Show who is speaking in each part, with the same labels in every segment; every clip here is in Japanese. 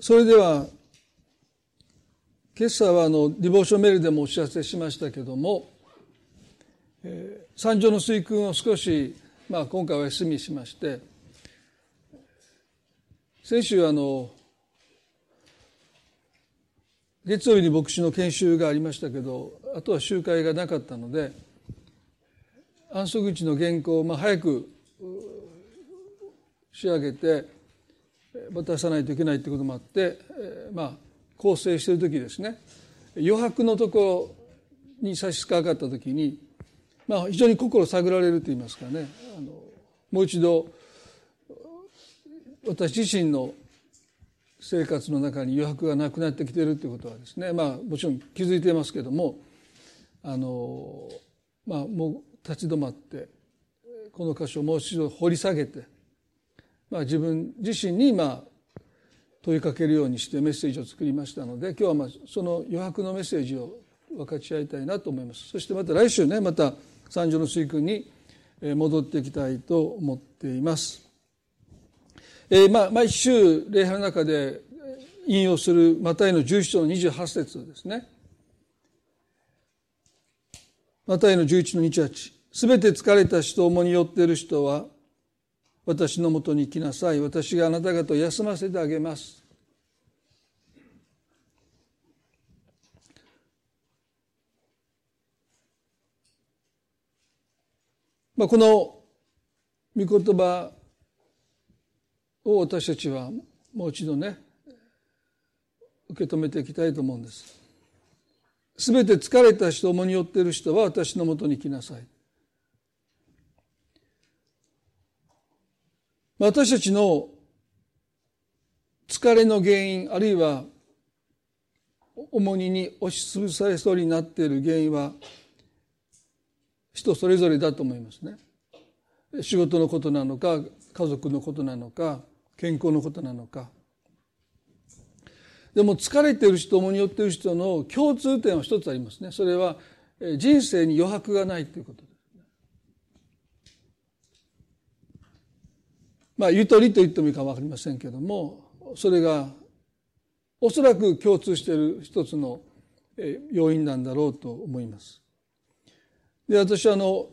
Speaker 1: それでは今朝はあのディボーションメールでもお知らせしましたけども、えー、山上の垂訓を少し、まあ、今回は休みしまして先週あの月曜日に牧師の研修がありましたけどあとは集会がなかったので安息日の原稿をまあ早く仕上げて渡さないといけないということもあって、まあ構成してる時ですね。余白のところに差し掛かった時に、まあ、非常に心探られると言いますかね。あのもう一度私自身の生活の中に余白がなくなってきてるということはですねまあもちろん気づいてますけどもあのまあもう立ち止まってこの箇所をもう一度掘り下げて、まあ、自分自身にまあ問いかけるようにしてメッセージを作りましたので今日はまあその余白のメッセージを分かち合いたいなと思いますそしてまた来週ねまた三条の水訓に戻っていきたいと思っています。えー、まあ毎週礼拝の中で引用するマタイの11章の28節ですね。マタイの11の28。すべて疲れた人、重に寄っている人は、私のもとに来なさい。私があなた方を休ませてあげます。まあ、この御言葉を私たちはもう一度ね受け止めていきたいと思うんです。すべて疲れた人、重に寄っている人は私のもとに来なさい。私たちの疲れの原因、あるいは重荷に押しつぶされそうになっている原因は人それぞれだと思いますね。仕事のことなのか、家族のことなのか、健康のことなのか。でも疲れている人、重に寄っている人の共通点は一つありますね。それは人生に余白がないということです。まあ、ゆとりと言ってもいいか分かりませんけども、それがおそらく共通している一つの要因なんだろうと思います。で、私はあの、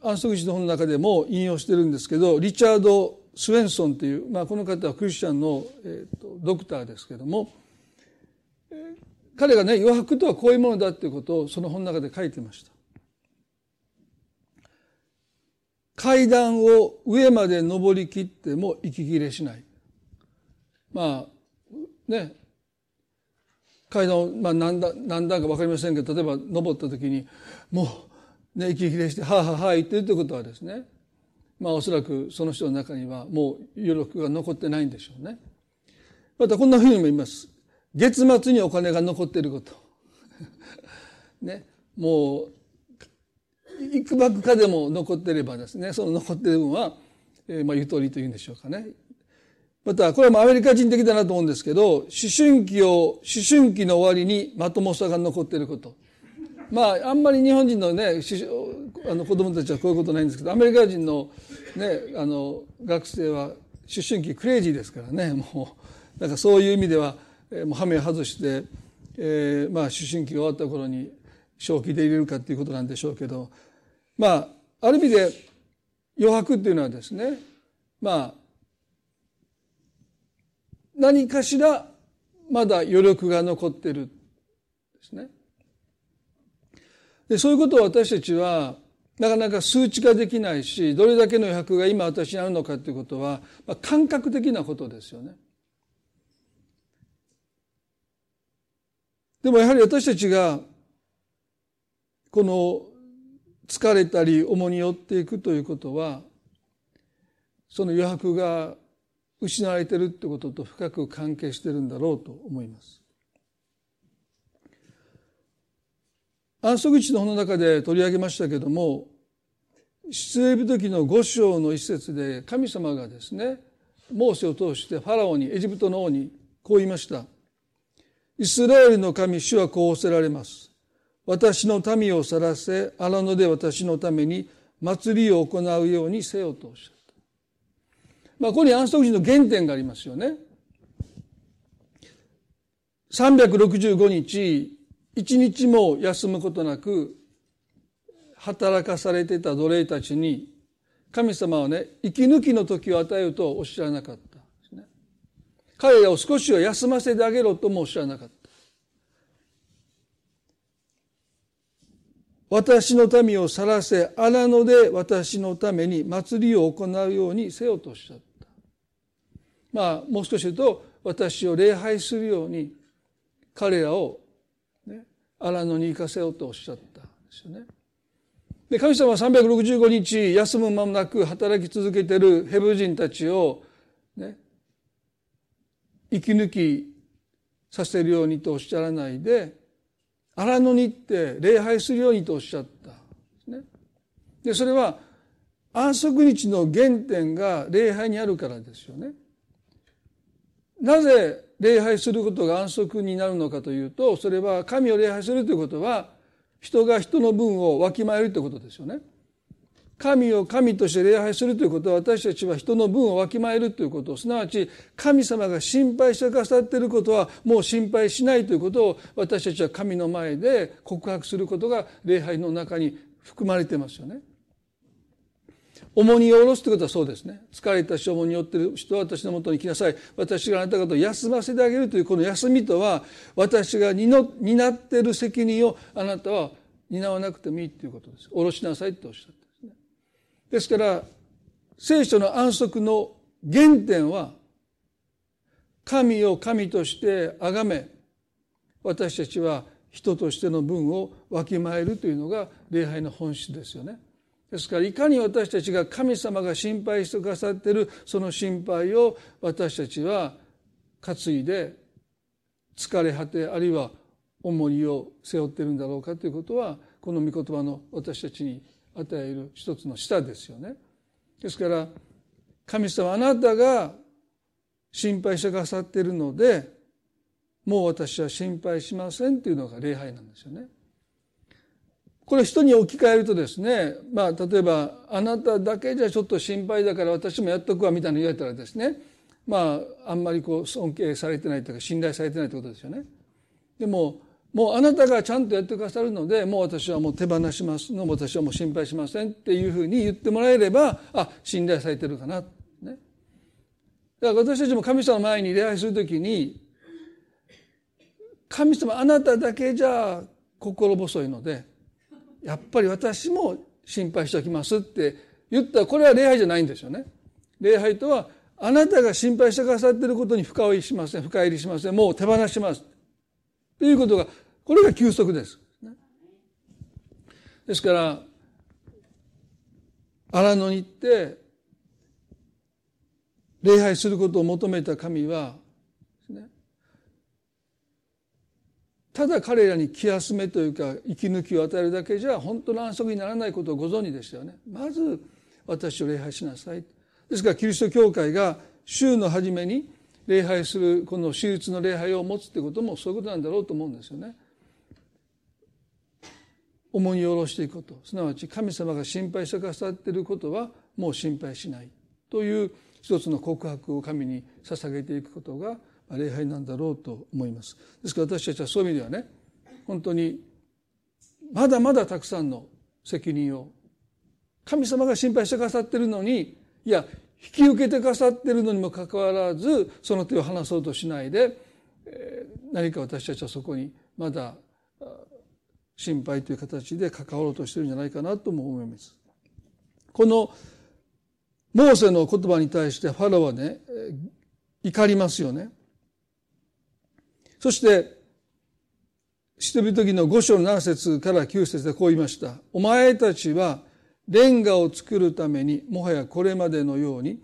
Speaker 1: 安息日の本の中でも引用してるんですけど、リチャード・スウェンソンという、まあ、この方はクリスチャンの、えーと、ドクターですけども、えー、彼がね余白とはこういうものだっていうことをその本の中で書いてました。階段を上まで登りきっても息切れしない。まあね階段を、まあ、何段何段か分かりませんけど例えば登った時にもう、ね、息切れして「はあはあはあ」言ってるということはですねまあおそらくその人の中にはもう余力が残ってないんでしょうね。またこんなふうにも言います。月末にお金が残っていること。ね。もう、いくばくかでも残ってればですね、その残っている分は、えー、まあゆとりというんでしょうかね。また、これもアメリカ人的だなと思うんですけど、思春期を、思春期の終わりにまともさが残っていること。まあ、あんまり日本人のね、あの子供たちはこういうことないんですけど、アメリカ人のね、あの、学生は思春期クレイジーですからね、もう、なんかそういう意味では、えー、もうハメ外して、えー、まあ、思春期が終わった頃に正気で入れるかっていうことなんでしょうけど、まあ、ある意味で余白っていうのはですね、まあ、何かしらまだ余力が残ってるですね。で、そういうことを私たちは、なかなか数値化できないし、どれだけの余白が今私にあるのかということは、まあ、感覚的なことですよね。でもやはり私たちが、この疲れたり重に寄っていくということは、その余白が失われてるってことと深く関係してるんだろうと思います。安息日の本の中で取り上げましたけども出エビ時の五章の一節で神様がですねモーセを通してファラオにエジプトの王にこう言いましたイスラエルの神主はこうおせられます私の民を去らせ荒野で私のために祭りを行うようにせよとおっしゃった。まあここに安息日の原点がありますよね。365日一日も休むことなく働かされていた奴隷たちに神様はね息抜きの時を与えるとおっしゃらなかった。ね彼らを少しは休ませてあげろともおっしゃらなかった。私の民を去らせ荒野で私のために祭りを行うようにせよとおっしゃったまあもう少し言うと私を礼拝するように彼らを、ね、荒野に行かせようとおっしゃったんですよね。で神様は365日休む間もなく働き続けているヘブ人たちを、ね、息抜きさせるようにとおっしゃらないで荒野に行って礼拝するようにとおっしゃったで、ね、でそれは安息日の原点が礼拝にあるからですよね。なぜ礼拝することが安息になるのかというとそれは神を礼拝するということは人が人の分をわきまえるということですよね。神を神として礼拝するということは私たちは人の分をわきまえるということすなわち神様が心配してくださっていることはもう心配しないということを私たちは神の前で告白することが礼拝の中に含まれてますよね。重荷を下ろすということはそうですね。疲れたし重荷を負っている人は私のもとに来なさい。私があなた方を休ませてあげるというこの休みとは、私が担っている責任をあなたは担わなくてもいいということです。下ろしなさいとおっしゃったです。から、聖書の安息の原点は、神を神として崇め、私たちは人としての分をわきまえるというのが礼拝の本質ですよね。ですからいかに私たちが神様が心配してくださっているその心配を私たちは担いで疲れ果てあるいは重荷を背負っているんだろうかということはこの御言葉の私たちに与える一つの舌ですよね。ですから神様あなたが心配してくださっているのでもう私は心配しませんというのが礼拝なんですよね。これ人に置き換えるとですね、まあ、例えば、あなただけじゃちょっと心配だから私もやっとくわみたいな言われたらですね、まあ、あんまりこう尊敬されてないというか信頼されてないということですよね。でも、もうあなたがちゃんとやってくださるので、もう私はもう手放しますの、私はもう心配しませんっていうふうに言ってもらえれば、あ、信頼されてるかな。ね。だから私たちも神様の前に礼拝するときに、神様あなただけじゃ心細いので、やっぱり私も心配しておきますって言ったらこれは礼拝じゃないんですよね。礼拝とはあなたが心配してくださっていることに深追いしません深入りしませんもう手放しますということがこれが休息です。ですから荒野に行って礼拝することを求めた神はただ彼らに気休めというか息抜きを与えるだけじゃ本当の安息にならないことをご存知でしたよね。まず私を礼拝しなさい。ですからキリスト教会が週の初めに礼拝するこの手術の礼拝を持つということもそういうことなんだろうと思うんですよね。重荷を下ろしていくこと。すなわち神様が心配してくださっていることはもう心配しない。という一つの告白を神に捧げていくことが礼拝なんだろうと思います。ですから私たちはそういう意味ではね本当にまだまだたくさんの責任を神様が心配してくださってるのにいや引き受けてくださってるのにもかかわらずその手を離そうとしないで何か私たちはそこにまだ心配という形で関わろうとしてるんじゃないかなとも思います。このモーセの言葉に対してファローはね怒りますよね。そして、人々時の五章の7節から9節でこう言いました。お前たちはレンガを作るためにもはやこれまでのように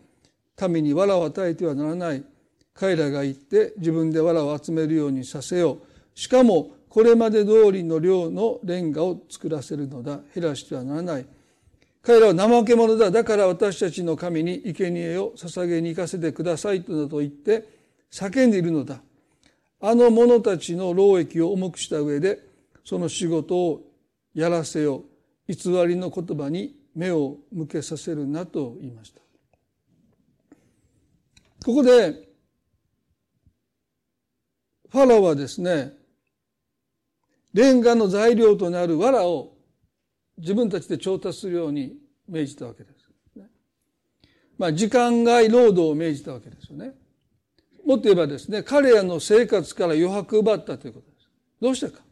Speaker 1: 民に藁を与えてはならない。彼らが言って自分で藁を集めるようにさせよう。しかもこれまで通りの量のレンガを作らせるのだ。減らしてはならない。彼らは怠け者だ。だから私たちの神に生贄を捧げに行かせてくださいとだと言って叫んでいるのだ。あの者たちの労役を重くした上でその仕事をやらせよう偽りの言葉に目を向けさせるなと言いましたここでフファラオはですね、レンガの材料となる藁を自分たちで調達するように命じたわけです。まあ、時間外労働を命じたわけですよね。もっと言えばですね、彼らの生活から余白奪ったということです。どうしてか。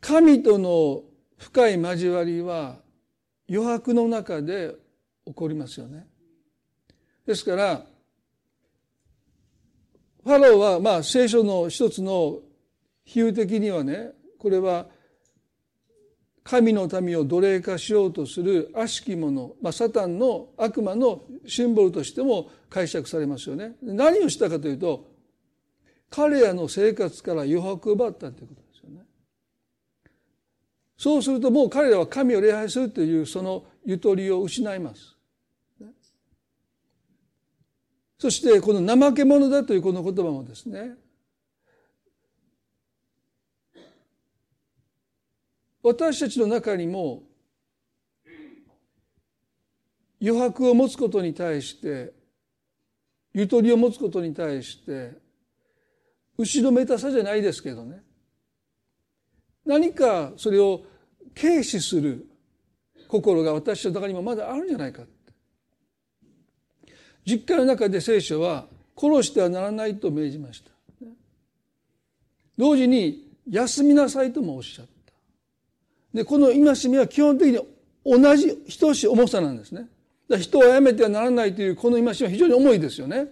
Speaker 1: 神との深い交わりは余白の中で起こりますよね。ですから、ファローはまあ聖書の一つの比喩的にはね、これは神の民を奴隷化しようとする悪しき者、まあ、サタンの悪魔のシンボルとしても解釈されますよね。何をしたかというと、彼らの生活から余白を奪ったということですよね。そうするともう彼らは神を礼拝するというそのゆとりを失います。そしてこの怠け者だというこの言葉もですね、私たちの中にも余白を持つことに対してゆとりを持つことに対して後ろめたさじゃないですけどね。何かそれを軽視する心が私の中にもまだあるんじゃないか。実家の中で聖書は殺してはならないと命じました同時に休みなさいともおっしゃったで、この戒めは基本的に同じ等しい重さなんですね。人を殺めてはならないというこの戒めは非常に重いですよね。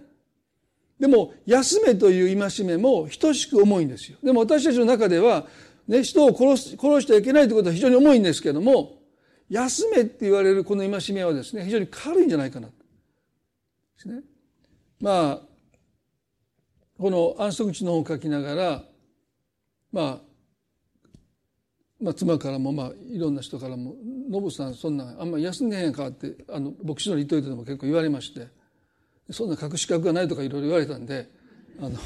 Speaker 1: でも、休めという戒めも等しく重いんですよ。でも私たちの中では、ね、人を殺す、殺してはいけないということは非常に重いんですけども、休めって言われるこの戒めはですね、非常に軽いんじゃないかな。ですね。まあ、この安息地の本を書きながら、まあ、まあ、妻からもまあいろんな人からも「ノブさんそんなあんまり休んでへんか」ってあの牧師の言っといてでも結構言われましてそんな隠し格がないとかいろいろ言われたんであの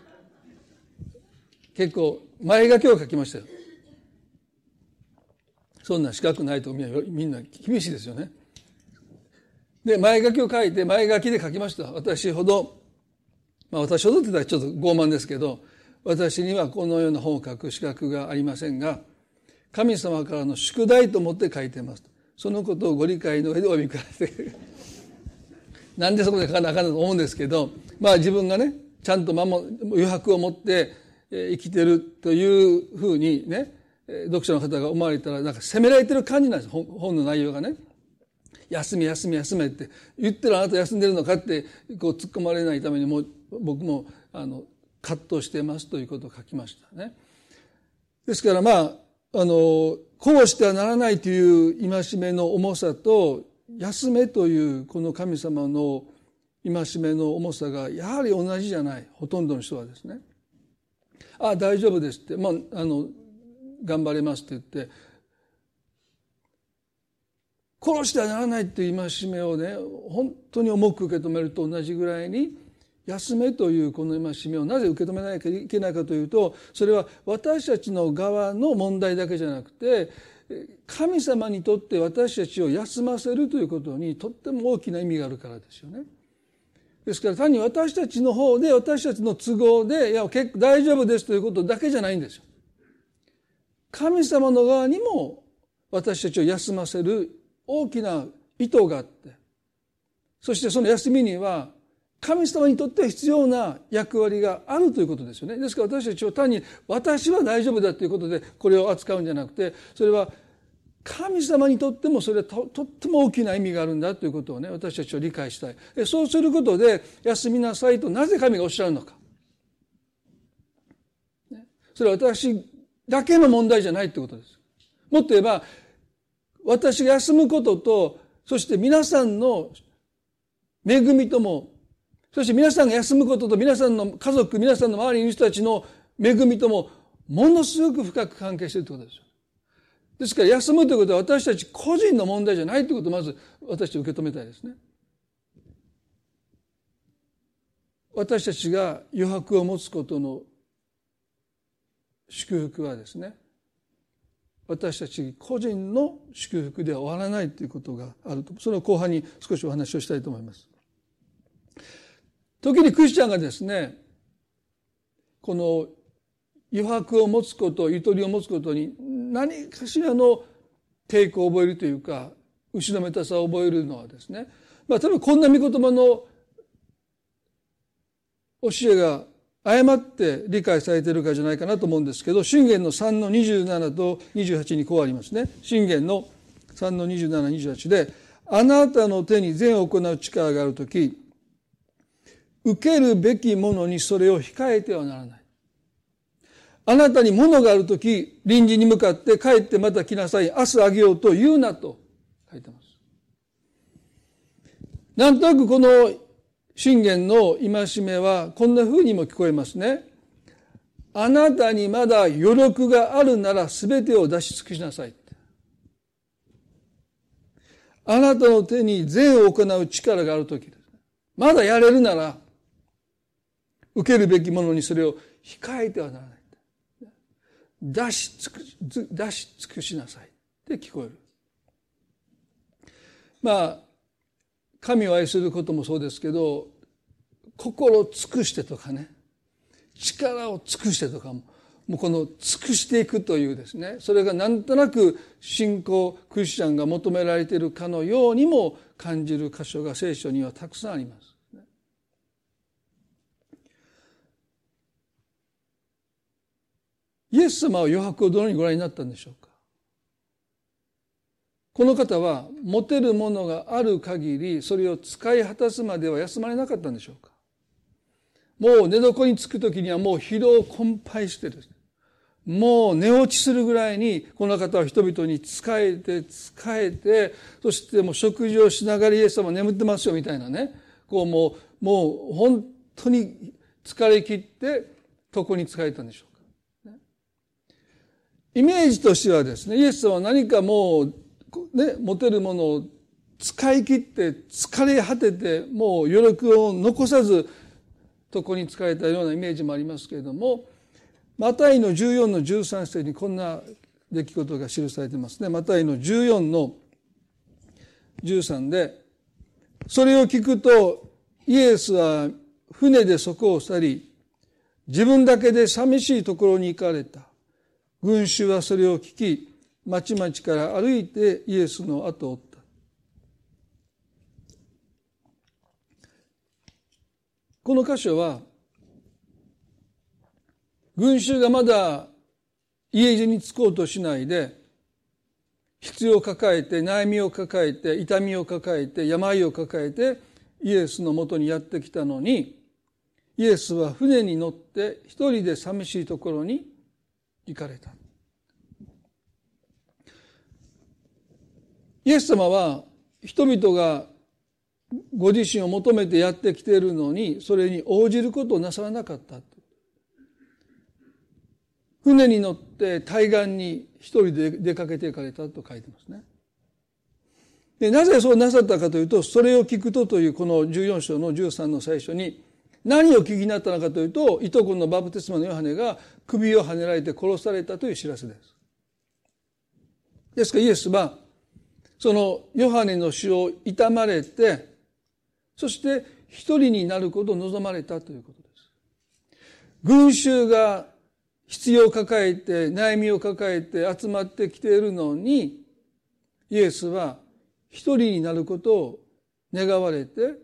Speaker 1: 結構前書きを書きましたよ。そんな資格ないとみんな厳しいですよね。で前書きを書いて前書きで書きました。私ほどまあ私ほどって言ったらちょっと傲慢ですけど私にはこのような本を書く資格がありませんが神様からの宿題と思って書いてますそのことをご理解の上でお読みくださいなんでそこで書かなあかんと思うんですけどまあ自分がねちゃんと守余白を持って生きてるというふうにね読者の方が思われたらなんか責められてる感じなんです本の内容がね。休み休み休めって言ってるあなた休んでるのかってこう突っ込まれないためにも僕もあの葛藤してますということを書きましたね。ですからまあ、あの、こうしてはならないという戒めの重さと、休めというこの神様の戒めの重さがやはり同じじゃない。ほとんどの人はですね。ああ、大丈夫ですって。まあ、あの、頑張れますって言って、殺してはならないっていう戒めをね、本当に重く受け止めると同じぐらいに、休めというこの戒めをなぜ受け止めなきゃいけないかというとそれは私たちの側の問題だけじゃなくて神様にとって私たちを休ませるということにとっても大きな意味があるからですよね。ですから単に私たちの方で私たちの都合でいや結構大丈夫ですということだけじゃないんですよ。神様の側にも私たちを休ませる大きな意図があってそしてその休みには神様にとっては必要な役割があるということですよね。ですから私たちは単に私は大丈夫だということでこれを扱うんじゃなくてそれは神様にとってもそれはとっても大きな意味があるんだということをね私たちは理解したい。そうすることで休みなさいとなぜ神がおっしゃるのか。それは私だけの問題じゃないということです。もっと言えば私が休むこととそして皆さんの恵みともそして皆さんが休むことと皆さんの家族、皆さんの周りにいる人たちの恵みともものすごく深く関係しているということですよ。ですから休むということは私たち個人の問題じゃないということをまず私たち受け止めたいですね。私たちが余白を持つことの祝福はですね私たち個人の祝福では終わらないということがあるとその後半に少しお話をしたいと思います。時にクリスチャンがですね、この余白を持つこと、ゆとりを持つことに何かしらの抵抗を覚えるというか、後ろめたさを覚えるのはですね、まあ多分こんな御言葉の教えが誤って理解されているかじゃないかなと思うんですけど、信玄の3の27と28にこうありますね。信玄の3の27、28で、あなたの手に善を行う力があるとき、受けるべきものにそれを控えてはならない。あなたに物があるとき、臨時に向かって帰ってまた来なさい。明日あげようと言うなと書いてます。なんとなくこの信玄の戒めはこんな風にも聞こえますね。あなたにまだ余力があるなら全てを出し尽くしなさい。あなたの手に善を行う力があるときです。まだやれるなら、受けるべきものにそれを控えてはならない。出し尽くし出し尽くしなさいって聞こえる。まあ神を愛することもそうですけど心を尽くしてとかね力を尽くしてとかももうこの尽くしていくというですねそれがなんとなく信仰クリスチャンが求められているかのようにも感じる箇所が聖書にはたくさんあります。イエス様は余白をどのようにご覧になったんでしょうか？この方は持てるものがある限りそれを使い果たすまでは休まれなかったんでしょうか？もう寝床につく時にはもう疲労困憊してです。ねもう寝落ちするぐらいにこの方は人々に仕えて仕えてそしてもう食事をしながらイエス様眠ってますよみたいなね。こうもうもう本当に疲れ切って床に使えたんでしょうか。イメージとしてはですねイエス様は何かもうね持てるものを使い切って疲れ果ててもう余力を残さず床に使えたようなイメージもありますけれどもマタイの14の13節にこんな出来事が記されてますね。マタイの14の13でそれを聞くとイエスは船でそこを去り自分だけで寂しいところに行かれた。群衆はそれを聞き、町々から歩いてイエスの後を追った。この箇所は、群衆がまだ家路に着こうとしないで、必要を抱えて、悩みを抱えて、痛みを抱えて、病を抱えて、イエスのもとにやってきたのに、イエスは船に乗って一人で寂しいところに行かれた。イエス様は人々がご自身を求めてやってきているのにそれに応じることをなさらなかった船に乗って対岸に一人で出かけていかれたと書いてますね。でなぜそうなさったかというとそれを聞くとというこの14章の13の最初に何を聞きになったのかというと、いとこのバプテスマのヨハネが首をはねられて殺されたという知らせです。ですからイエスは、そのヨハネの死を悼まれて、そして一人になることを望まれたということです。群衆が必要を抱えて、悩みを抱えて集まってきているのに、イエスは一人になることを願われて、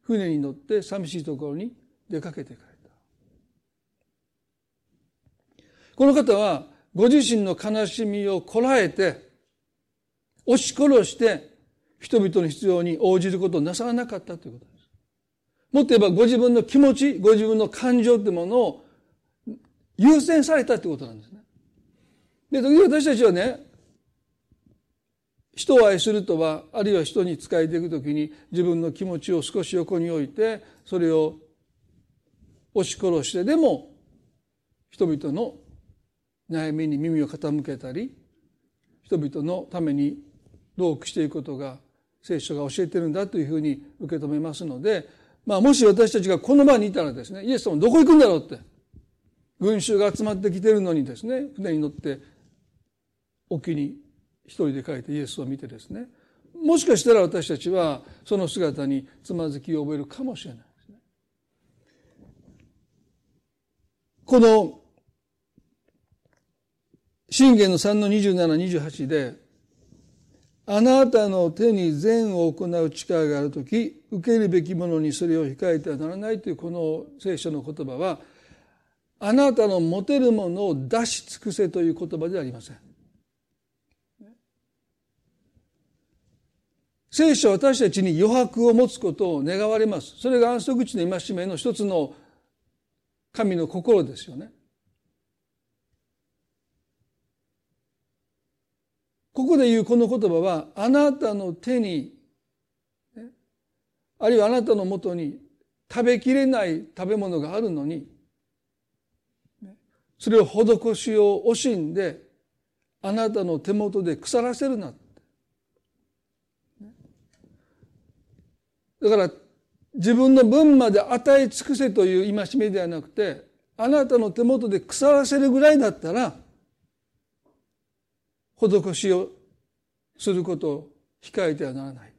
Speaker 1: 船に乗って寂しいところに出かけていかれた。この方はご自身の悲しみをこらえて、押し殺して人々の必要に応じることをなさらなかったということです。もっと言えばご自分の気持ち、ご自分の感情ってものを優先されたってことなんですね。で、時々私たちはね、人を愛するとは、あるいは人に仕えていくときに自分の気持ちを少し横に置いて、それを押し殺してでも人々の悩みに耳を傾けたり人々のために同苦していくことが聖書が教えてるんだというふうに受け止めますので、まあ、もし私たちがこの場にいたらですねイエス様どこ行くんだろうって群衆が集まってきてるのにですね船に乗って沖に一人で帰ってイエスを見てですねもしかしたら私たちはその姿につまずきを覚えるかもしれない。この、信玄の3の27、28で、あなたの手に善を行う力があるとき、受けるべきものにそれを控えてはならないというこの聖書の言葉は、あなたの持てるものを出し尽くせという言葉ではありません。聖書は私たちに余白を持つことを願われます。それが安息地の戒めの一つの神の心ですよね。ここで言うこの言葉は、あなたの手に、あるいはあなたのもとに食べきれない食べ物があるのに、それを施しを惜しんで、あなたの手元で腐らせるな。だから、自分の分まで与え尽くせという戒めではなくて、あなたの手元で腐らせるぐらいだったら、施しをすることを控えてはならない。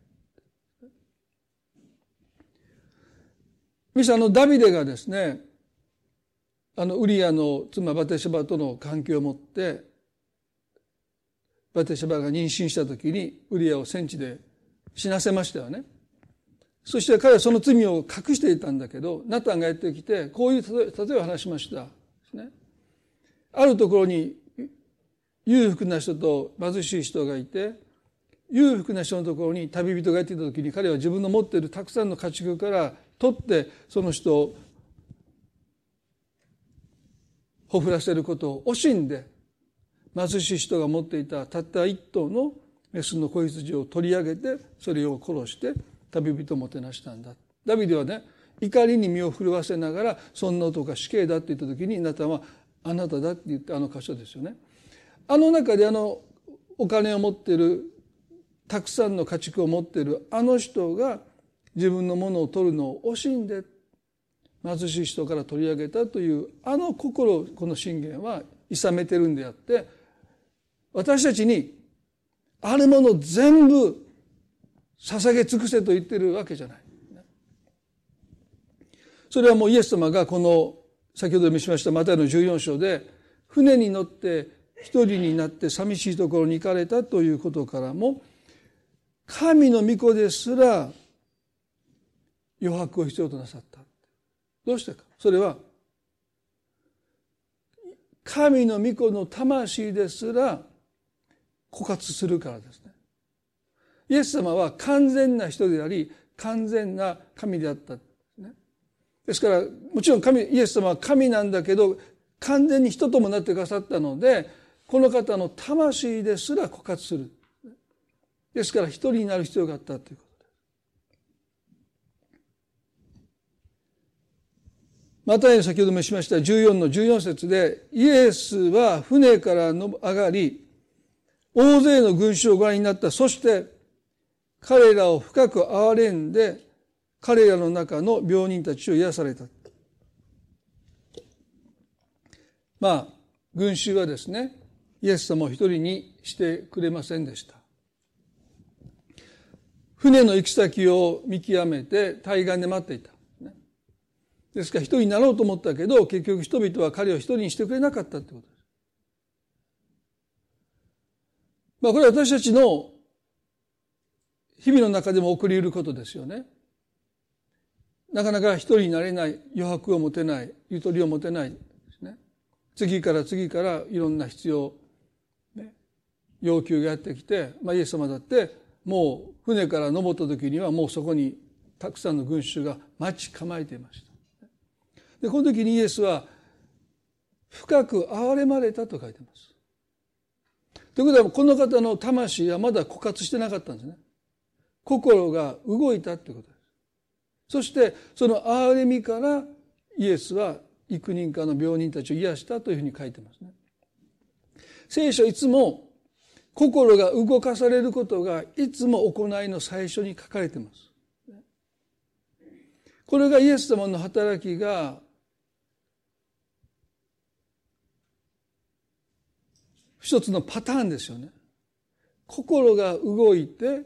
Speaker 1: ミサのダビデがですね、あのウリアの妻バテシャバとの関係を持って、バテシャバが妊娠した時にウリアを戦地で死なせましたよね。そして彼はその罪を隠していたんだけど、ナタンがやってきて、こういう例えを話しました。ね、あるところに裕福な人と貧しい人がいて裕福な人のところに旅人がやっていた時に彼は自分の持っているたくさんの家畜から取ってその人をほふらせることを惜しんで貧しい人が持っていたたった一頭のメスの子羊を取り上げてそれを殺して旅人をもてなしたんだ。ダビデはね怒りに身を震わせながらそんな男が死刑だって言った時にあなたはあなただって言ってあの箇所ですよね。あの中であのお金を持っているたくさんの家畜を持っているあの人が自分のものを取るのを惜しんで貧しい人から取り上げたというあの心をこの信玄は諌めてるんであって私たちにあるもの全部捧げ尽くせと言ってるわけじゃない。それはもうイエス様がこの先ほど読みしましたマタイの14章で船に乗って一人になって寂しいところに行かれたということからも神の御子ですら余白を必要となさった。どうしてか。それは神の御子の魂ですら枯渇するからですね。イエス様は完全な人であり完全な神であったですからもちろん神イエス様は神なんだけど完全に人ともなってくださったのでこの方の魂ですら枯渇する。ですから一人になる必要があったということです。また先ほどもしました14の14節でイエスは船から上がり大勢の群衆をご覧になったそして彼らを深く憐れんで彼らの中の病人たちを癒された。まあ群衆はですねイエス様を一人にしてくれませんでした。船の行き先を見極めて対岸で待っていた。ですから一人になろうと思ったけど結局人々は彼を一人にしてくれなかったってことです。まあこれは私たちの日々の中でも起こり得ることですよね。なかなか一人になれない余白を持てないゆとりを持てないですね。次から次からいろんな必要要求がやってきて、まあ、イエス様だってもう船から登った時にはもうそこにたくさんの群衆が待ち構えていました。でこの時にイエスは深く憐れまれたと書いてます。ということはこの方の魂はまだ枯渇してなかったんですね。心が動いたってことです。そしてその憐れみからイエスは幾人かの病人たちを癒したというふうに書いてますね。聖書いつも心が動かされることがいつも行いの最初に書かれています。これがイエス様の働きが一つのパターンですよね。心が動いて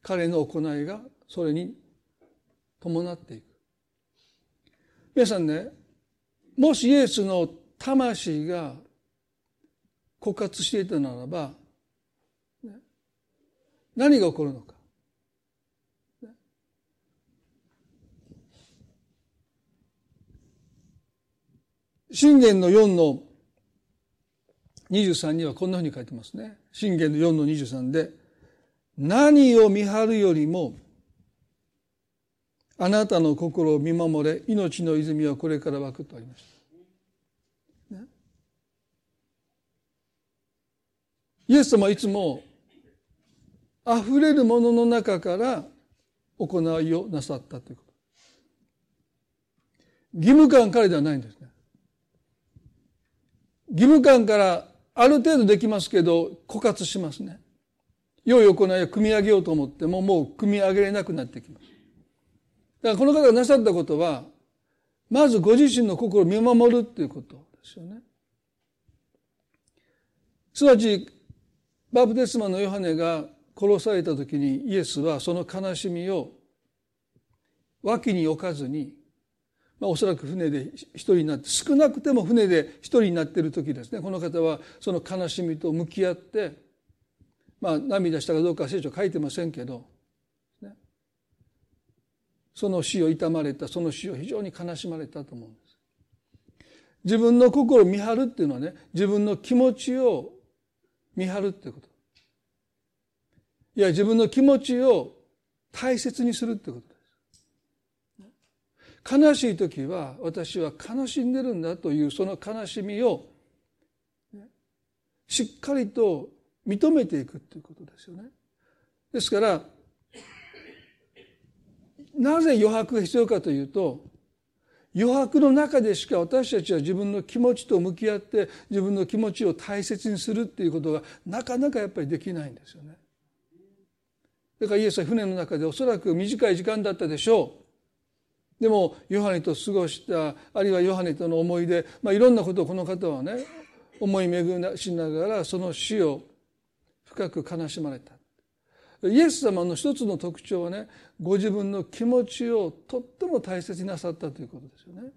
Speaker 1: 彼の行いがそれに伴っていく。皆さんね、もしイエスの魂が枯渇していたならば何が起こるのか信玄の4の23にはこんなふうに書いてますね。信玄の4の23で、何を見張るよりも、あなたの心を見守れ、命の泉はこれから湧くとありました。ね、イエス様はいつも、溢れるものの中から行いをなさったということ。義務感からではないんですね。義務感からある程度できますけど枯渇しますね。良い行いを組み上げようと思ってももう組み上げれなくなってきます。だからこの方がなさったことはまずご自身の心を見守るっていうことですよね。すなわちバプテスマのヨハネが殺された時にイエスはその悲しみを脇に置かずにまあ、おそらく船で一人になって少なくても船で一人になっている時ですねこの方はその悲しみと向き合ってまあ涙したかどうか聖書書いてませんけど、ね、その死を悼まれたその死を非常に悲しまれたと思うんです。自分の心を見張るっていうのはね自分の気持ちを見張るっていうこと。いや自分の気持ちを大切にするってことです。悲しい時は私は悲しんでるんだというその悲しみをしっかりと認めていくということですよね。ですからなぜ余白が必要かというと余白の中でしか私たちは自分の気持ちと向き合って自分の気持ちを大切にするっていうことがなかなかやっぱりできないんですよね。だからイエスは船の中でおそらく短い時間だったでしょう。でもヨハネと過ごしたあるいはヨハネとの思い出、まあ、いろんなことをこの方はね思い巡しながらその死を深く悲しまれたイエス様の一つの特徴はねご自分の気持ちをとっても大切になさったということですよね。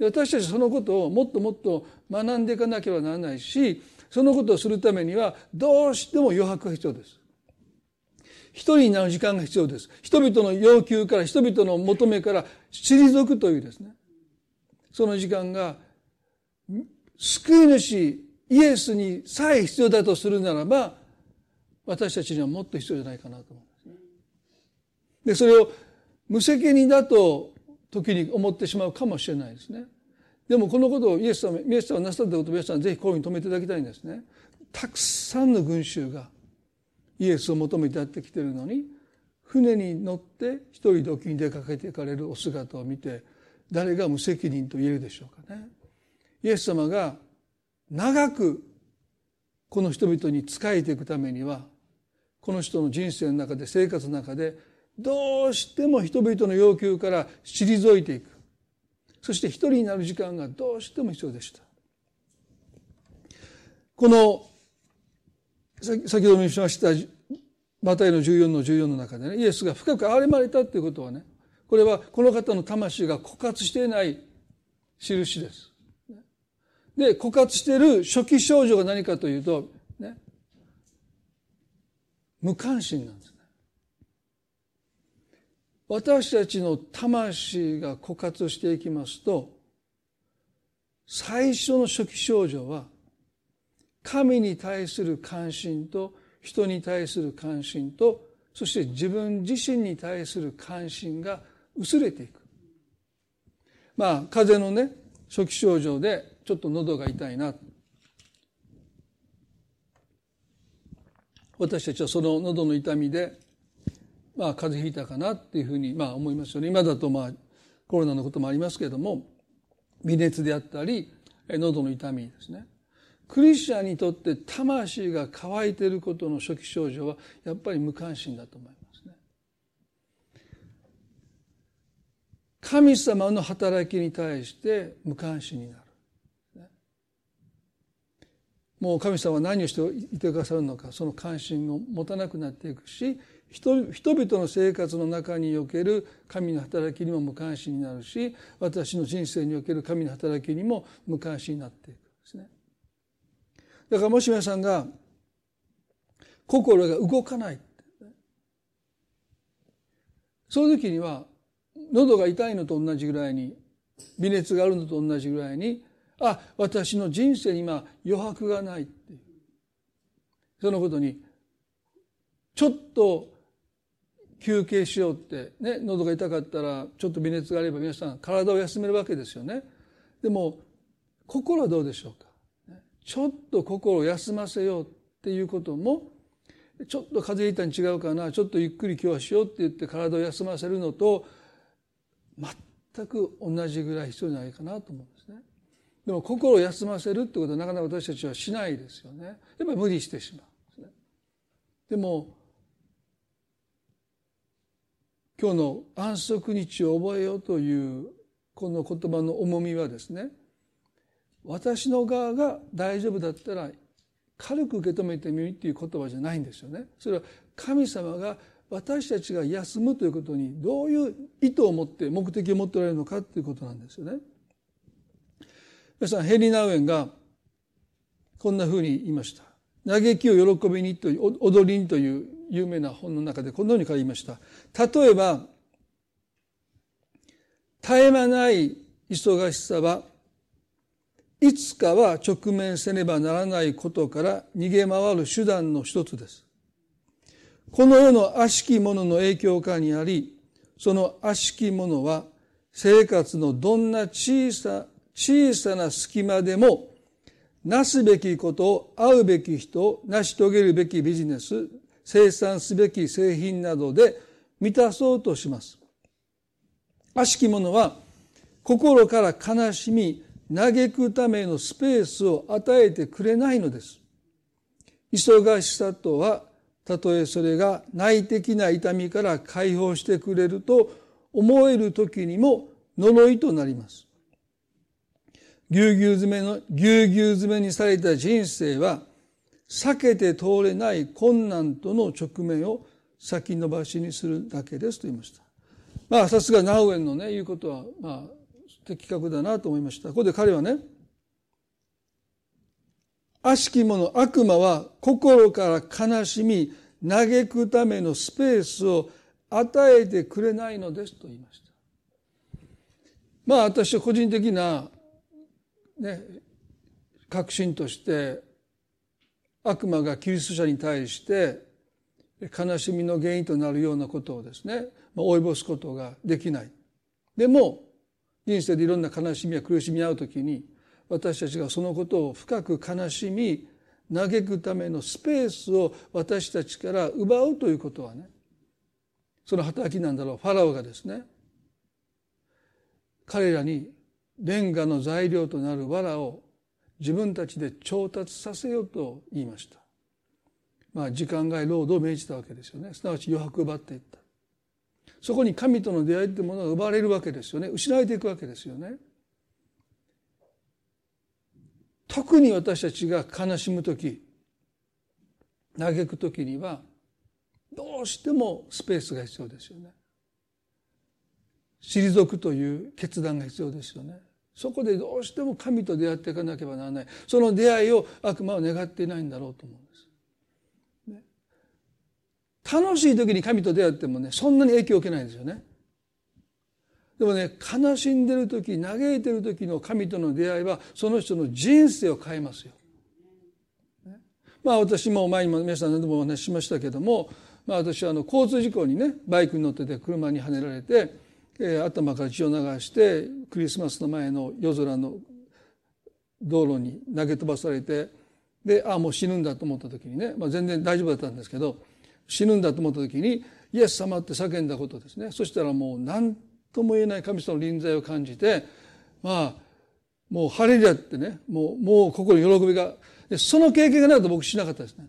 Speaker 1: 私たちそのことをもっともっと学んでいかなければならないしそのことをするためにはどうしても余白が必要です。一人になる時間が必要です。人々の要求から、人々の求めから退くというですね。その時間が、救い主イエスにさえ必要だとするならば、私たちにはもっと必要じゃないかなと思うんですね。で、それを無責任だと時に思ってしまうかもしれないですね。でもこのことをイエス様、イエス様なさったことを皆さんぜひこういうふうに止めていただきたいんですね。たくさんの群衆がイエスを求めてやってきてるのに船に乗って一人で沖に出かけていかれるお姿を見て誰が無責任と言えるでしょうかね。イエス様が長くこの人々に仕えていくためにはこの人の人生の中で生活の中でどうしても人々の要求から退いていくそして一人になる時間がどうしても必要でしたこの先ほどもしましたマタイの14の14の中でねイエスが深く憐れまれたっていうことはねこれはこの方の魂が枯渇していない印です。で枯渇している初期症状が何かというと、ね、無関心なんですね。私たちの魂が枯渇していきますと最初の初期症状は神に対する関心と人に対する関心とそして自分自身に対する関心が薄れていく。まあ風邪のね初期症状でちょっと喉が痛いな。私たちはその喉の痛みでまあ風邪ひいたかなっていうふうにまあ思いますよね。今だとまあコロナのこともありますけれども微熱であったり喉の痛みですね。クリスチャンにとって魂が乾いていることの初期症状はやっぱり無関心だと思いますね。神様の働きに対して無関心になる。もう神様は何をしていてくださるのかその関心を持たなくなっていくし人々の生活の中における神の働きにも無関心になるし私の人生における神の働きにも無関心になっていく。だからもし皆さんが心が動かない。その時には喉が痛いのと同じぐらいに微熱があるのと同じぐらいにあ私の人生に今余白がないっていう。そのことにちょっと休憩しようってね喉が痛かったらちょっと微熱があれば皆さん体を休めるわけですよね。でも心はどうでしょうか？ちょっと心を休ませようっていうこともちょっと風邪ひいたに違うかなちょっとゆっくり今日はしようって言って体を休ませるのと全く同じぐらい必要じゃないかなと思うんですね。でも心を休ませるってことはなかなか私たちはしないですよね。やっぱり無理してしまうんですね。でも今日の安息日を覚えようというこの言葉の重みはですね私の側が大丈夫だったら軽く受け止めてみるっていう言葉じゃないんですよね。それは神様が私たちが休むということにどういう意図を持って目的を持っておられるのかということなんですよね。皆さんヘリナウエンがこんなふうに言いました。嘆きを喜びにという踊りにという有名な本の中でこのように書きました。例えば絶え間ない忙しさはいつかは直面せねばならないことから逃げ回る手段の一つです。この世の悪しき者の影響下にあり、その悪しき者は生活のどんな小さ、小さな隙間でも、なすべきことを会うべき人、成し遂げるべきビジネス、生産すべき製品などで満たそうとします。悪しき者は心から悲しみ、嘆くためのスペースを与えてくれないのです。忙しさとは、たとえそれが内的な痛みから解放してくれると思える時にも呪いとなります。ぎゅうぎゅう詰めの、ぎゅうぎゅう詰めにされた人生は、避けて通れない困難との直面を先延ばしにするだけですと言いました。まあ、さすがナウエンのね、言うことは、まあ、的確だなと思いました。ここで彼はね、悪しき者、悪魔は心から悲しみ、嘆くためのスペースを与えてくれないのですと言いました。まあ私は個人的な、ね、確信として悪魔がキリスト者に対して悲しみの原因となるようなことをですね、まあ、及ぼすことができない。でも人生でいろんな悲しみや苦しみに遭うときに私たちがそのことを深く悲しみ嘆くためのスペースを私たちから奪うということはねその働きなんだろうファラオがですね彼らにレンガの材料となる藁を自分たちで調達させようと言いました。まあ時間外労働を命じたわけですよね。すなわち余白を奪っていった。そこに神との出会いってものが奪われるわけですよね。失われていくわけですよね。特に私たちが悲しむ時嘆く時にはどうしてもスペースが必要ですよね。退くという決断が必要ですよね。そこでどうしても神と出会っていかなければならない。その出会いを悪魔は願っていないんだろうと思う。楽しい時に神と出会ってもね、そんなに影響を受けないんですよね。でもね悲しんでる時嘆いてる時の神との出会いはその人の人生を変えますよ。まあ私も前にも皆さん何度もお話ししましたけども、まあ、私はあの交通事故にねバイクに乗ってて車にはねられて、えー、頭から血を流してクリスマスの前の夜空の道路に投げ飛ばされてでああもう死ぬんだと思った時にね、まあ、全然大丈夫だったんですけど死ぬんだと思った時にイエス様って叫んだことですね。そしたらもう何とも言えない神様の臨在を感じてまあもう晴れりゃってねもうもう心に喜びがでその経験がないと僕しなかったですね。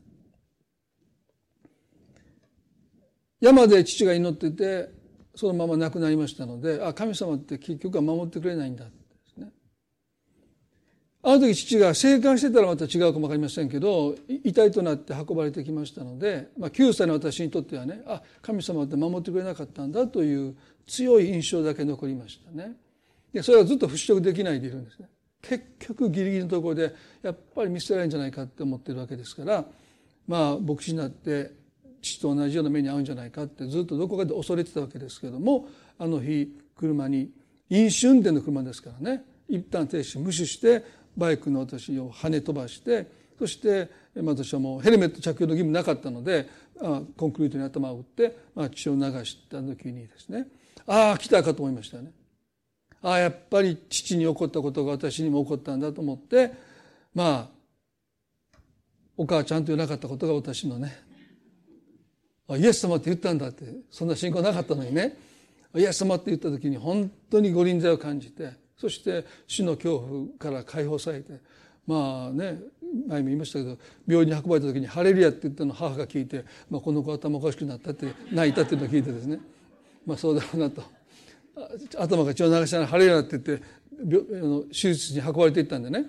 Speaker 1: 山で父が祈っててそのまま亡くなりましたのであ神様って結局は守ってくれないんだ。あの時父が生還してたらまた違うかも分かりませんけど遺体となって運ばれてきましたので、まあ、9歳の私にとってはねあ神様って守ってくれなかったんだという強い印象だけ残りましたね。でそれはずっと払拭できないでいるんですね。結局ギリギリのところでやっぱり見捨てられるんじゃないかって思ってるわけですからまあ牧師になって父と同じような目に遭うんじゃないかってずっとどこかで恐れてたわけですけどもあの日車に飲酒運転の車ですからね一旦停止無視してバイクの私を跳ね飛ばしてそして私はもうヘルメット着用の義務なかったのでコンクリートに頭を打って、まあ、血を流した時にですねああ来たかと思いましたね。ああやっぱり父に起こったことが私にも起こったんだと思ってまあお母ちゃんと言わなかったことが私のねイエス様って言ったんだってそんな信仰なかったのにねイエス様って言った時に本当に御臨在を感じてそして死の恐怖から解放されてまあね前も言いましたけど病院に運ばれた時に「ハレルヤ」って言ったのを母が聞いて、まあ、この子頭おかしくなったって泣いたっていうのを聞いてですね。まあそうだろうなと。頭が血を流したら「ハレルヤ」って言って手術に運ばれていったんでね。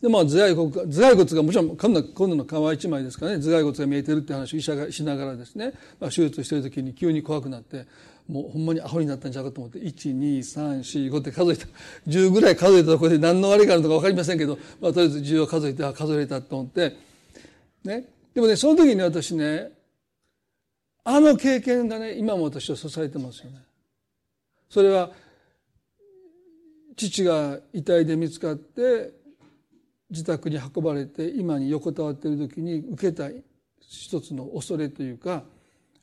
Speaker 1: でまあ頭蓋骨頭蓋骨がもちろん今度の皮一枚ですからね頭蓋骨が見えてるって話を医者がしながらですね、まあ、手術してる時に急に怖くなってもうほんまにアホになったんちゃうかと思って12345って数えた。10ぐらい数えたところで何の悪いかあるのか分かりませんけど、まあ、とりあえず10を数えて数えたと思って。ね。でもねその時に私ねあの経験がね今も私を支えてますよね。それは父が遺体で見つかって自宅に運ばれて今に横たわっている時に受けた一つの恐れというか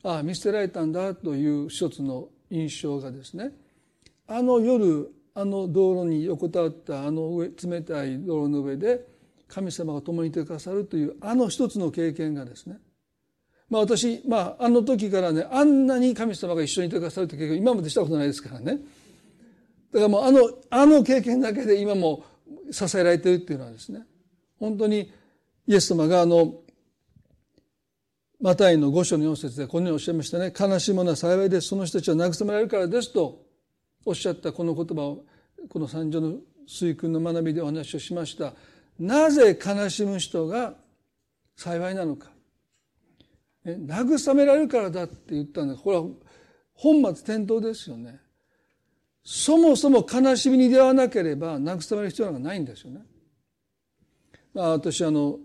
Speaker 1: ああ見捨てられたんだという一つの印象がですね。あの夜あの道路に横たわったあの上冷たい道路の上で神様が共にいてくださるというあの一つの経験がですね。まあ私、まあ、あの時からねあんなに神様が一緒にいてくださるという経験今までしたことないですからね。だからもうあのあの経験だけで今も支えられているっていうのはですね。本当にイエス様があのマタイの五章の四節でこのようにおっしゃいましたね。悲しいものは幸いです。その人たちは慰められるからですとおっしゃったこの言葉をこの三条の水訓の学びでお話をしました。なぜ悲しむ人が幸いなのか。慰められるからだって言ったんだ。これは本末転倒ですよね。そもそも悲しみに出会わなければ慰める必要なんかないんですよね。まあ、私あの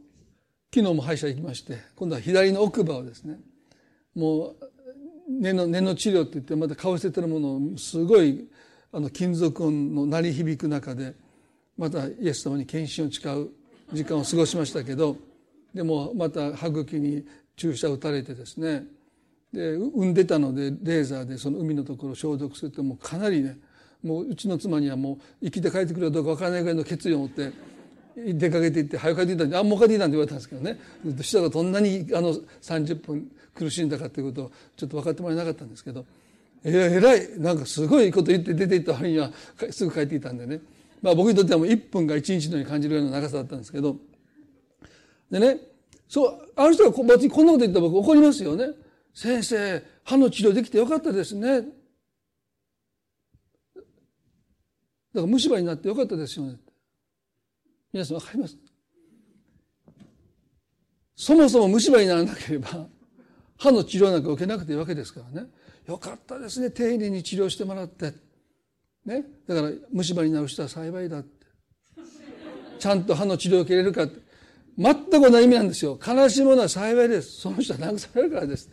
Speaker 1: 昨日も歯医者行きまして今度は左の奥歯をですねもう根の根の治療って言ってまたかぶせてるものをすごいあの金属音の鳴り響く中でまたイエス様に献身を誓う時間を過ごしましたけどでもまた歯茎に注射を打たれてですねで産んでたのでレーザーでその海のところを消毒するともうかなりねもううちの妻にはもう生きて帰ってくるかどうか分からないぐらいの決意を持って出かけていって早く帰っていたんであもう帰っていたんって言われたんですけどね人がどんなにあの30分苦しんだかということをちょっと分かってもらえなかったんですけどえらえらいなんかすごいこと言って出ていった割にはすぐ帰っていたんでね、まあ、僕にとってはもう1分が1日のように感じるような長さだったんですけどでねそうある人が別にこんなこと言ったら僕怒りますよね。先生歯の治療できてよかったですね。だから虫歯になってよかったですよね。皆さんわかります？そもそも虫歯にならなければ歯の治療なんか受けなくていいわけですからね。よかったですね。丁寧に治療してもらって。ね？だから虫歯になる人は幸いだって。ちゃんと歯の治療を受けれるかって。全く同じ意味なんですよ。悲しいものは幸いです。その人は慰めるからです。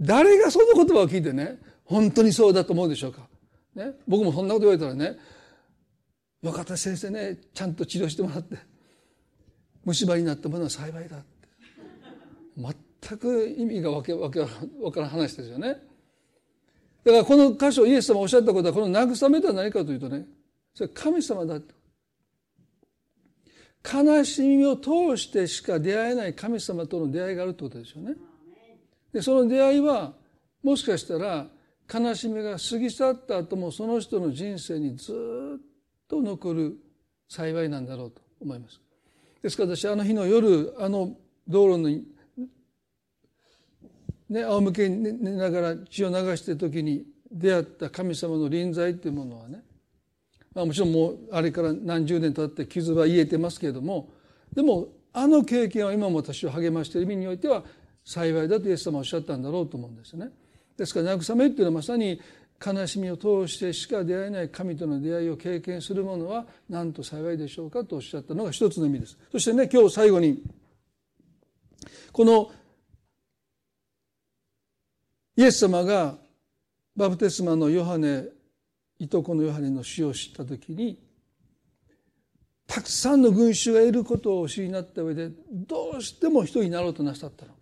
Speaker 1: 誰がその言葉を聞いてね、本当にそうだと思うでしょうか。ね、僕もそんなこと言われたらねよかった先生ねちゃんと治療してもらって虫歯になったものは幸いだって。全く意味がわけわけわからん話ですよね。だからこの箇所イエス様おっしゃったことはこの慰めとは何かというとねそれ神様だと。悲しみを通してしか出会えない神様との出会いがあるってことですよね。でその出会いはもしかしたら悲しみが過ぎ去った後もその人の人生にずっとと残る幸いなんだろうと思います。ですから私あの日の夜あの道路にね仰向けに寝ながら血を流してる時に出会った神様の臨在っていうものはねまあ、もちろんもうあれから何十年経って傷は癒えてますけれどもでもあの経験は今も私を励ましている意味においては幸いだとイエス様はおっしゃったんだろうと思うんですよね。ですから慰めっていうのはまさに悲しみを通してしか出会えない神との出会いを経験する者は何と幸いでしょうかとおっしゃったのが一つの意味です。そしてね今日最後にこのイエス様がバプテスマのヨハネいとこのヨハネの死を知った時にたくさんの群衆がいることをお知りになった上でどうしても一人になろうとなさったの。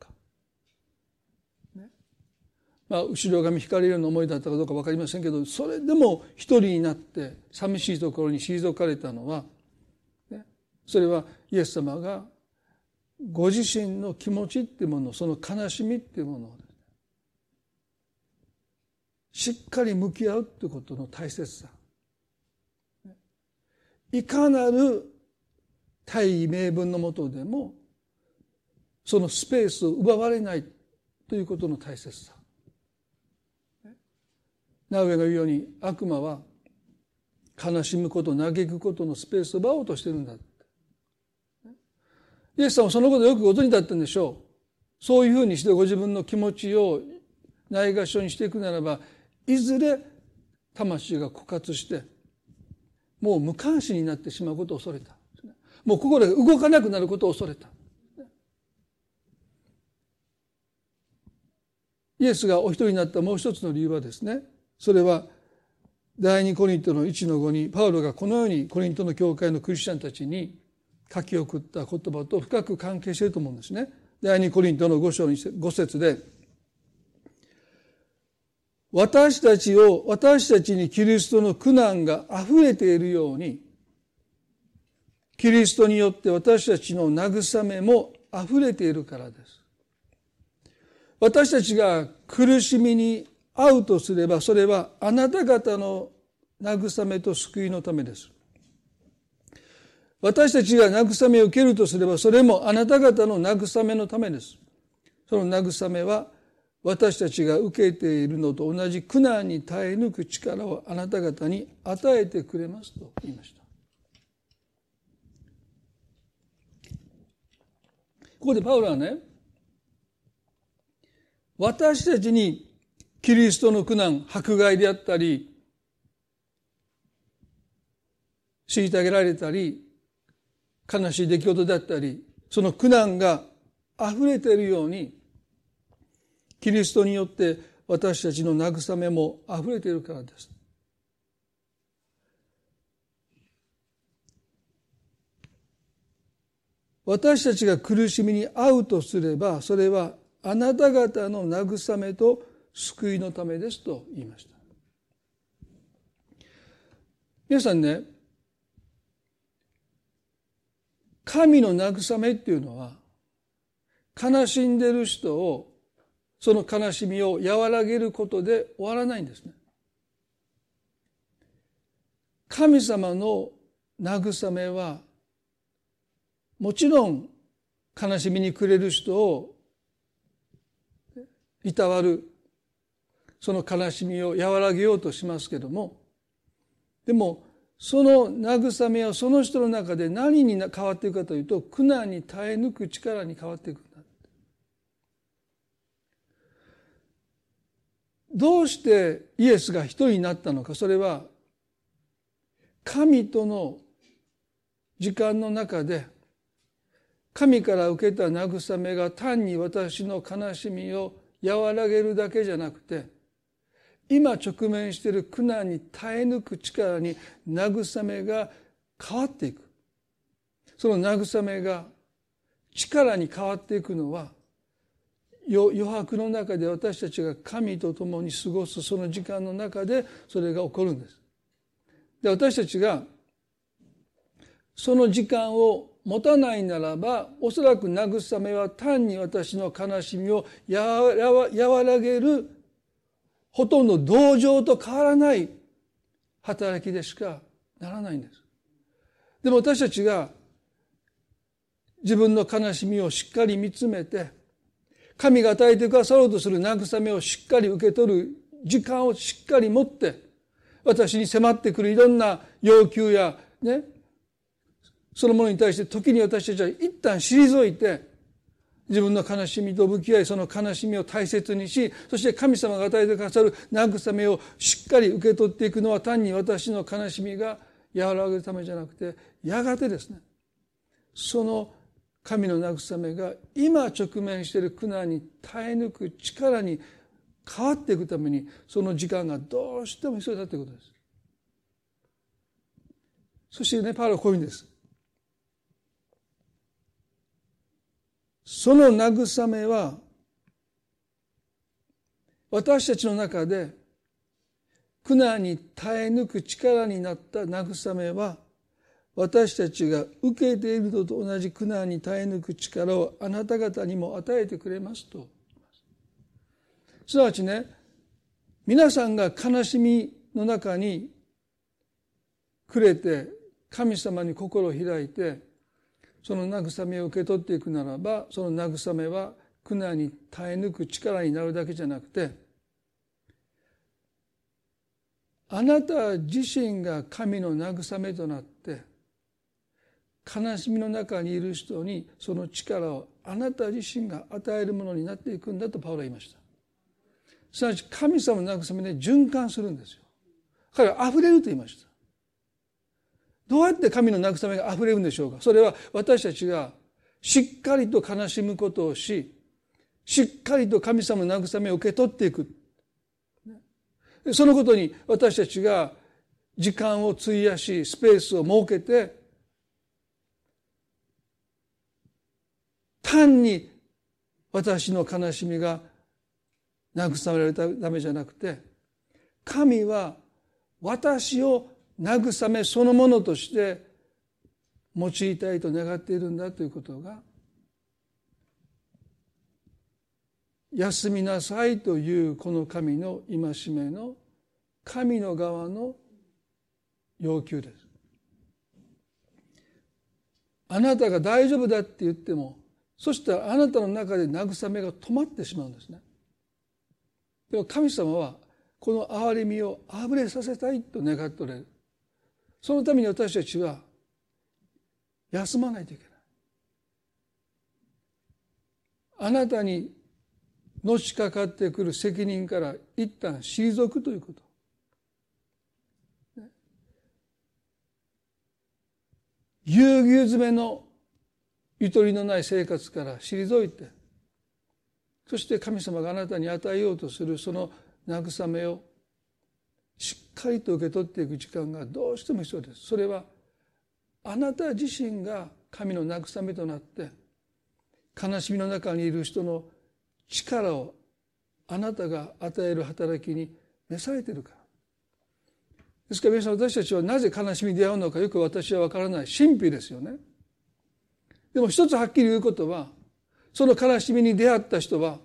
Speaker 1: まあ後ろ髪引かれるような思いだったかどうか分かりませんけどそれでも一人になって寂しいところに退かれたのは、ね、それはイエス様がご自身の気持ちっていうものその悲しみっていうものをしっかり向き合うってことの大切さ。いかなる大義名分のもとでもそのスペースを奪われないということの大切さ。ナウエが言うように悪魔は悲しむこと嘆くことのスペースを奪おうとしてるんだイエスさんはそのことよくご存知だったんでしょう。そういうふうにしてご自分の気持ちをないがしろにしていくならばいずれ魂が枯渇してもう無関心になってしまうことを恐れた。もう心が動かなくなることを恐れた。イエスがお一人になったもう一つの理由はですねそれは第二コリントの1の5にパウロがこのようにコリントの教会のクリスチャンたちに書き送った言葉と深く関係していると思うんですね。第二コリントの5章5節で私たちを、私たちにキリストの苦難が溢れているように、キリストによって私たちの慰めも溢れているからです。私たちが苦しみに遭うとすれば、それはあなた方の慰めと救いのためです。私たちが慰めを受けるとすれば、それもあなた方の慰めのためです。その慰めは私たちが受けているのと同じ苦難に耐え抜く力をあなた方に与えてくれますと言いました。ここでパウロはね、私たちにキリストの苦難、迫害であったり、虐げられたり、悲しい出来事であったり、その苦難が溢れているように、キリストによって私たちの慰めも溢れているからです。私たちが苦しみに遭うとすればそれはあなた方の慰めと救いのためですと言いました皆さんね神の慰めっていうのは悲しんでる人をその悲しみを和らげることで終わらないんですね。神様の慰めはもちろん悲しみに暮れる人をいたわるその悲しみを和らげようとしますけどもでもその慰めはその人の中で何に変わっていくかというと苦難に耐え抜く力に変わっていくんだ。どうしてイエスが一人になったのか。それは神との時間の中で神から受けた慰めが単に私の悲しみを和らげるだけじゃなくて今直面している苦難に耐え抜く力に慰めが変わっていくその慰めが力に変わっていくのは余白の中で私たちが神と共に過ごすその時間の中でそれが起こるんです。で私たちがその時間を持たないならばおそらく慰めは単に私の悲しみを和らげるほとんど同情と変わらない働きでしかならないんです。でも私たちが自分の悲しみをしっかり見つめて神が与えてくださろうとする慰めをしっかり受け取る時間をしっかり持って私に迫ってくるいろんな要求やねそのものに対して時に私たちは一旦退いて自分の悲しみと向き合いその悲しみを大切にしそして神様が与えてくださる慰めをしっかり受け取っていくのは単に私の悲しみが和らげるためじゃなくてやがてですねその神の慰めが今直面している苦難に耐え抜く力に変わっていくためにその時間がどうしても必要だということです。そしてねパウロはこういうんです。その慰めは私たちの中で苦難に耐え抜く力になった慰めは私たちが受けているのと同じ苦難に耐え抜く力をあなた方にも与えてくれますと。すなわちね皆さんが悲しみの中にくれて神様に心を開いてその慰めを受け取っていくならばその慰めは苦難に耐え抜く力になるだけじゃなくてあなた自身が神の慰めとなって悲しみの中にいる人にその力をあなた自身が与えるものになっていくんだとパウロは言いました。すなわち神様の慰めで循環するんですよ。彼は溢れると言いました。どうやって神の慰めが溢れるんでしょうか？それは私たちがしっかりと悲しむことをししっかりと神様の慰めを受け取っていく。そのことに私たちが時間を費やしスペースを設けて単に私の悲しみが慰められたためじゃなくて神は私を慰めそのものとして用いたいと願っているんだということが休みなさいというこの神の戒めの神の側の要求です。あなたが大丈夫だって言ってもそしたらあなたの中で慰めが止まってしまうんですね。でも神様はこの憐れみをあぶれさせたいと願っておられる。そのために私たちは休まないといけない。あなたにのしかかってくる責任から一旦退くということ。ぎゅうぎゅう詰めのゆとりのない生活から退いてそして神様があなたに与えようとするその慰めをしっかりと受け取っていく時間がどうしても必要です。それはあなた自身が神の慰めとなって悲しみの中にいる人の力をあなたが与える働きに召されているから。ですから皆さん私たちはなぜ悲しみに出会うのかよく私は分からない神秘ですよね。でも一つはっきり言うことはその悲しみに出会った人は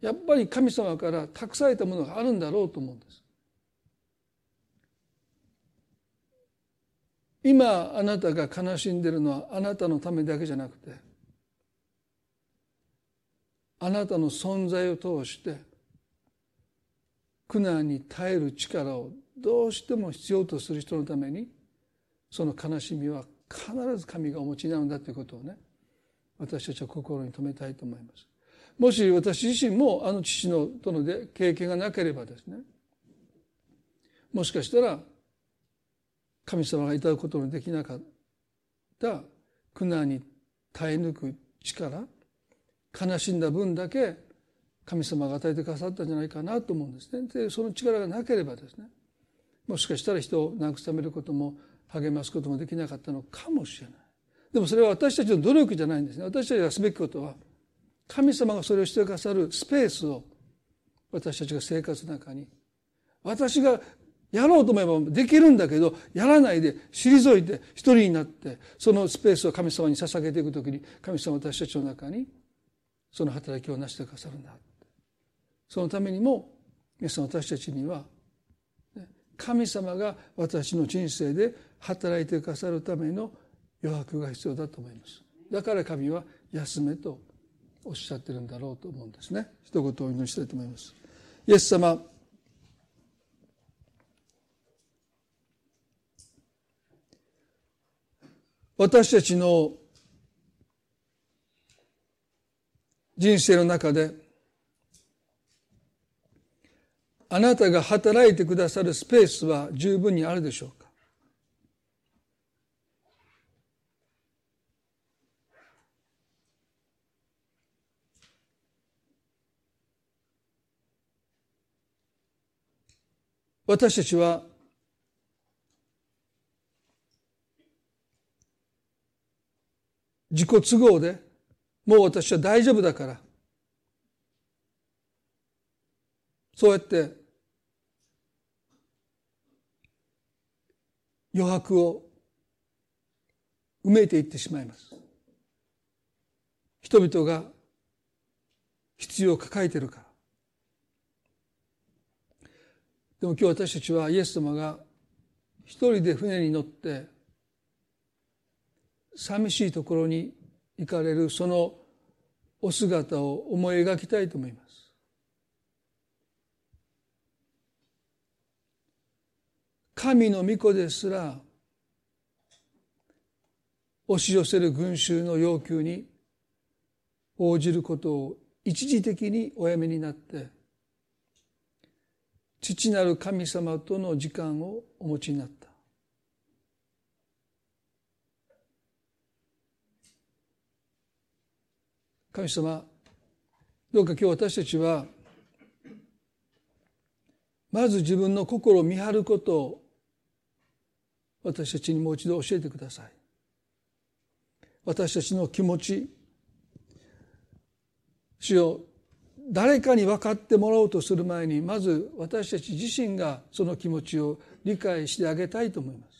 Speaker 1: やっぱり神様から託されたものがあるんだろうと思うんです。今あなたが悲しんでいるのはあなたのためだけじゃなくてあなたの存在を通して苦難に耐える力をどうしても必要とする人のためにその悲しみは必ず神がお持ちになるんだということをね私たちは心に留めたいと思います。もし私自身もあの父のとので経験がなければですねもしかしたら神様がいただくことのできなかった苦難に耐え抜く力悲しんだ分だけ神様が与えてくださったんじゃないかなと思うんですね。でその力がなければですねもしかしたら人を慰めることも励ますこともできなかったのかもしれない。でもそれは私たちの努力じゃないんですね。私たちがすべきことは神様がそれをしてくださるスペースを私たちが生活の中に私がやろうと思えばできるんだけどやらないで退いて一人になってそのスペースを神様に捧げていく時に神様は私たちの中にその働きを成してくださるんだそのためにも皆さん私たちには神様が私の人生で働いてくださるための余白が必要だと思います。だから神は休めとおっしゃってるんだろうと思うんですね。一言お祈りしたいと思います。イエス様私たちの人生の中であなたが働いてくださるスペースは十分にあるでしょうか？私たちは自己都合でもう私は大丈夫だから。そうやって余白を埋めていってしまいます。人々が必要を抱えてるか。らでも今日私たちはイエス様が一人で船に乗って寂しいところに行かれるそのお姿を思い描きたいと思います。神の御子ですら押し寄せる群衆の要求に応じることを一時的におやめになって父なる神様との時間をお持ちになった神様どうか今日私たちはまず自分の心を見張ることを私たちにもう一度教えてください私たちの気持ち主よ誰かに分かってもらおうとする前にまず私たち自身がその気持ちを理解してあげたいと思います。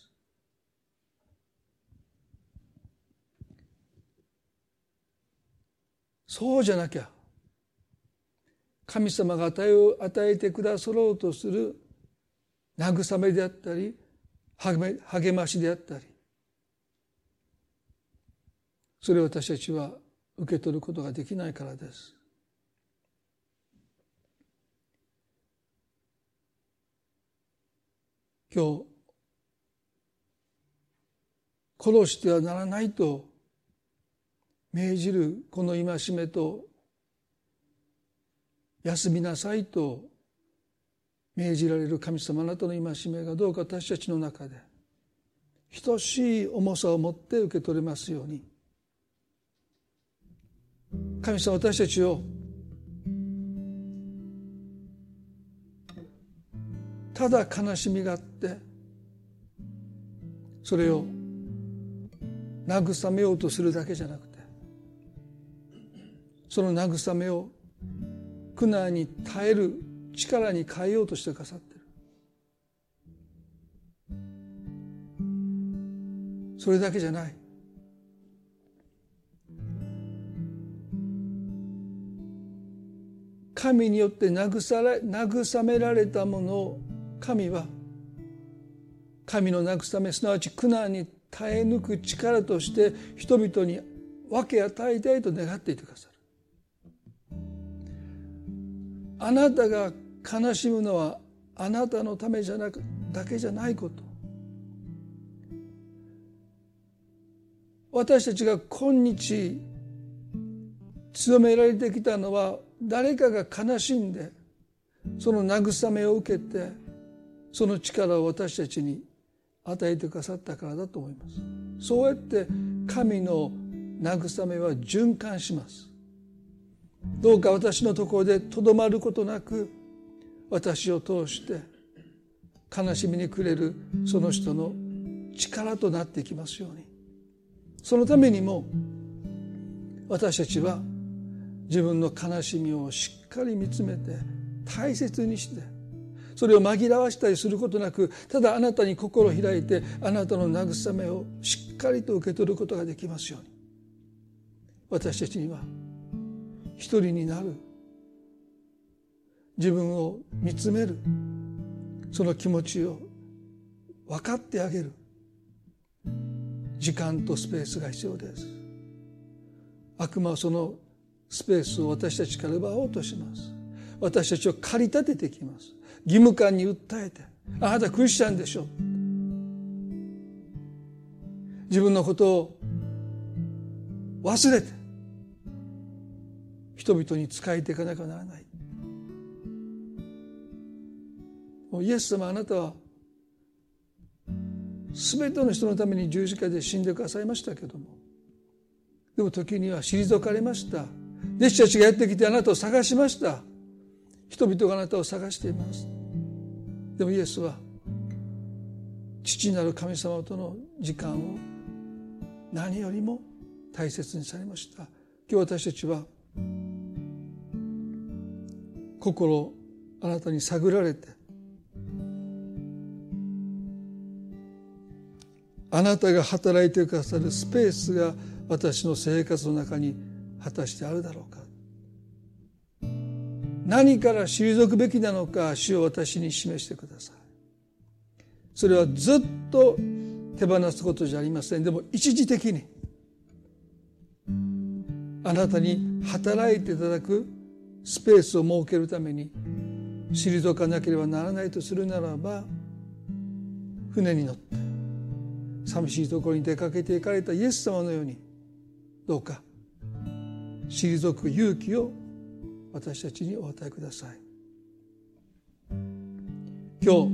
Speaker 1: そうじゃなきゃ神様が与え与えてくださろうとする慰めであったり励ましであったりそれを私たちは受け取ることができないからです。今日殺してはならないと命じるこの戒めと休みなさいと命じられる神様あなたの戒めがどうか私たちの中で等しい重さを持って受け取れますように。神様私たちをただ悲しみがあってそれを慰めようとするだけじゃなくその慰めを苦難に耐える力に変えようとしてくださってる。それだけじゃない。神によって慰められたものを神は神の慰めすなわち苦難に耐え抜く力として人々に分け与えたいと願っていてくださる。あなたが悲しむのはあなたのためじゃなくだけじゃないこと。私たちが今日強められてきたのは誰かが悲しんでその慰めを受けてその力を私たちに与えてくださったからだと思います。そうやって神の慰めは循環します。どうか私のところでとどまることなく私を通して悲しみにくれるその人の力となっていきますように。そのためにも私たちは自分の悲しみをしっかり見つめて大切にしてそれを紛らわしたりすることなくただあなたに心を開いてあなたの慰めをしっかりと受け取ることができますように。私たちには一人になる。自分を見つめる。その気持ちを分かってあげる。時間とスペースが必要です。悪魔はそのスペースを私たちから奪おうとします。私たちを駆り立ててきます。義務感に訴えてあなたクリスチャンでしょ。自分のことを忘れて人々に仕えていかなきゃならない。イエス様あなたは全ての人のために十字架で死んでくださいましたけどもでも時には退かれました。弟子たちがやってきてあなたを探しました。人々があなたを探しています。でもイエスは父なる神様との時間を何よりも大切にされました。今日私たちは心あなたに探られて。あなたが働いてくださるスペースが私の生活の中に果たしてあるだろうか。何から退くべきなのか主を私に示してください。それはずっと手放すことじゃありません。でも一時的にあなたに働いていただくスペースを設けるために退かなければならないとするならば船に乗って寂しいところに出かけていかれたイエス様のようにどうか退く勇気を私たちにお与えください。今日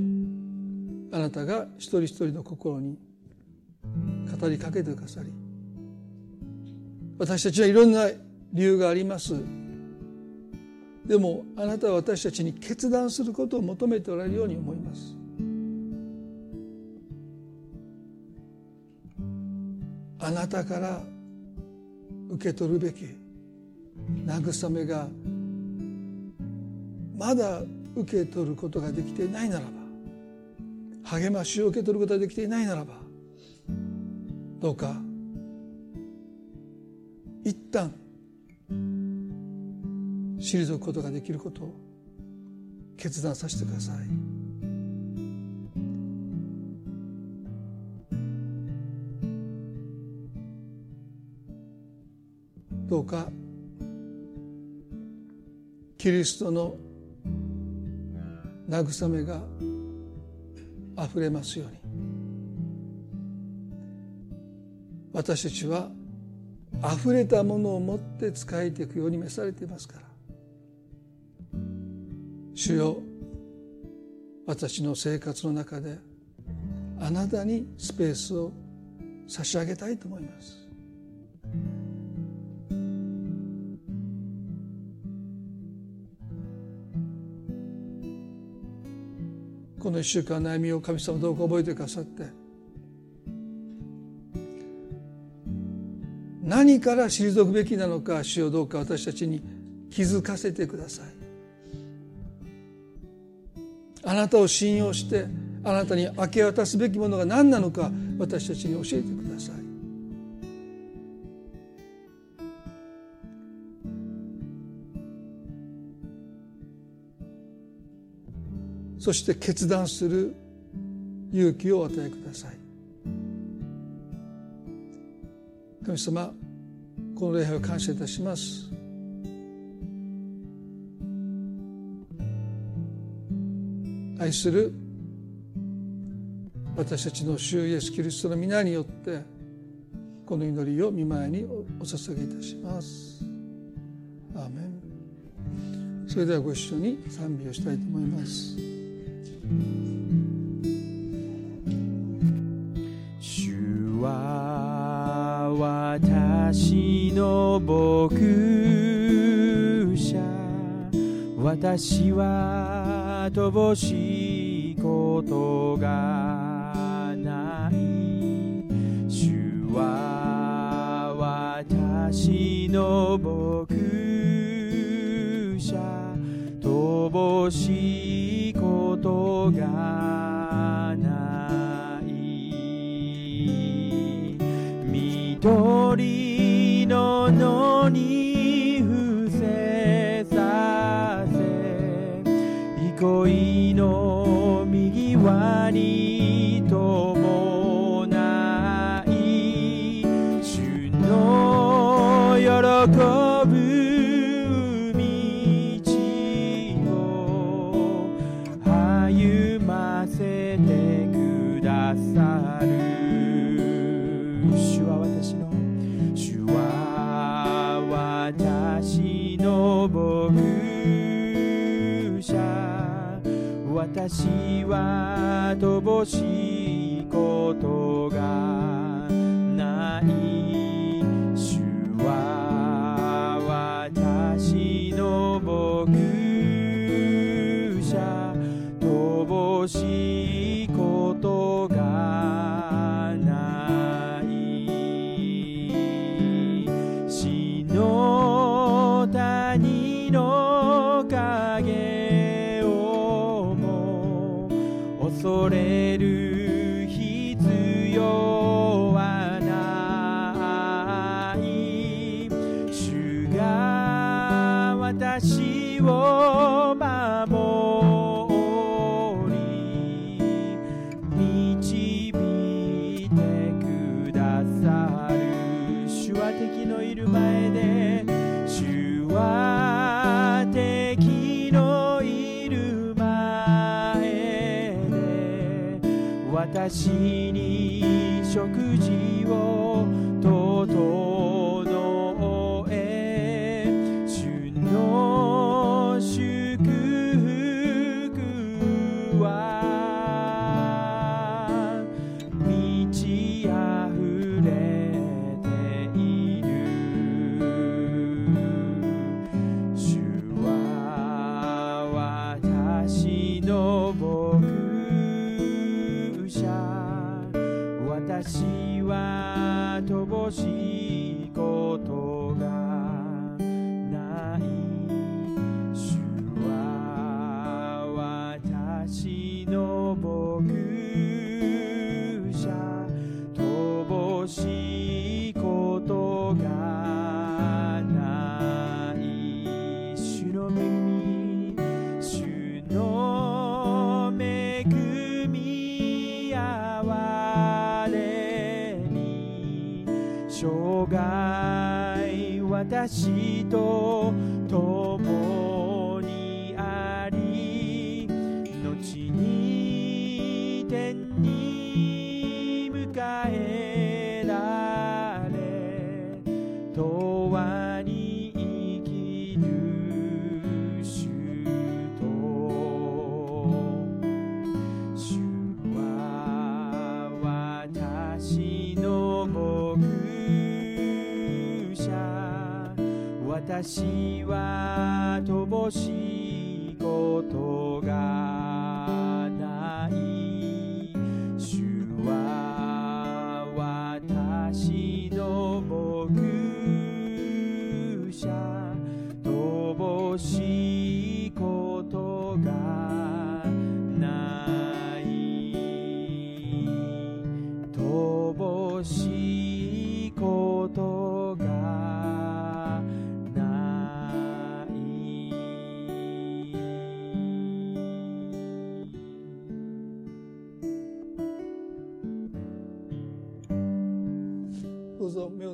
Speaker 1: あなたが一人一人の心に語りかけてくださり私たちはいろんな理由があります。でもあなたは私たちに決断することを求めておられるように思います。あなたから受け取るべき慰めがまだ受け取ることができていないならば励ましを受け取ることができていないならばどうか一旦退くことができることを決断させてください。どうかキリストの慰めがあふれますように私たちはあふれたものを持って仕えていくように召されていますから主よ私の生活の中であなたにスペースを差し上げたいと思います。この一週間悩みを神様どうか覚えてくださって何から退くべきなのか主をどうか私たちに気づかせてください。あなたを信用してあなたに明け渡すべきものが何なのか私たちに教えてください。そして決断する勇気をお与えください。神様この礼拝を感謝いたします。愛する私たちの主イエスキリストの皆によってこの祈りを見舞いにお捧げいたします。アーメン。それではご一緒に賛美をしたいと思います。
Speaker 2: 主は私の牧者。私は乏しいことがない。主は私の牧者乏しいに伴い主の喜ぶ道を歩ませてくださる主は私の主は私の牧者私は乏しい私に
Speaker 1: 食事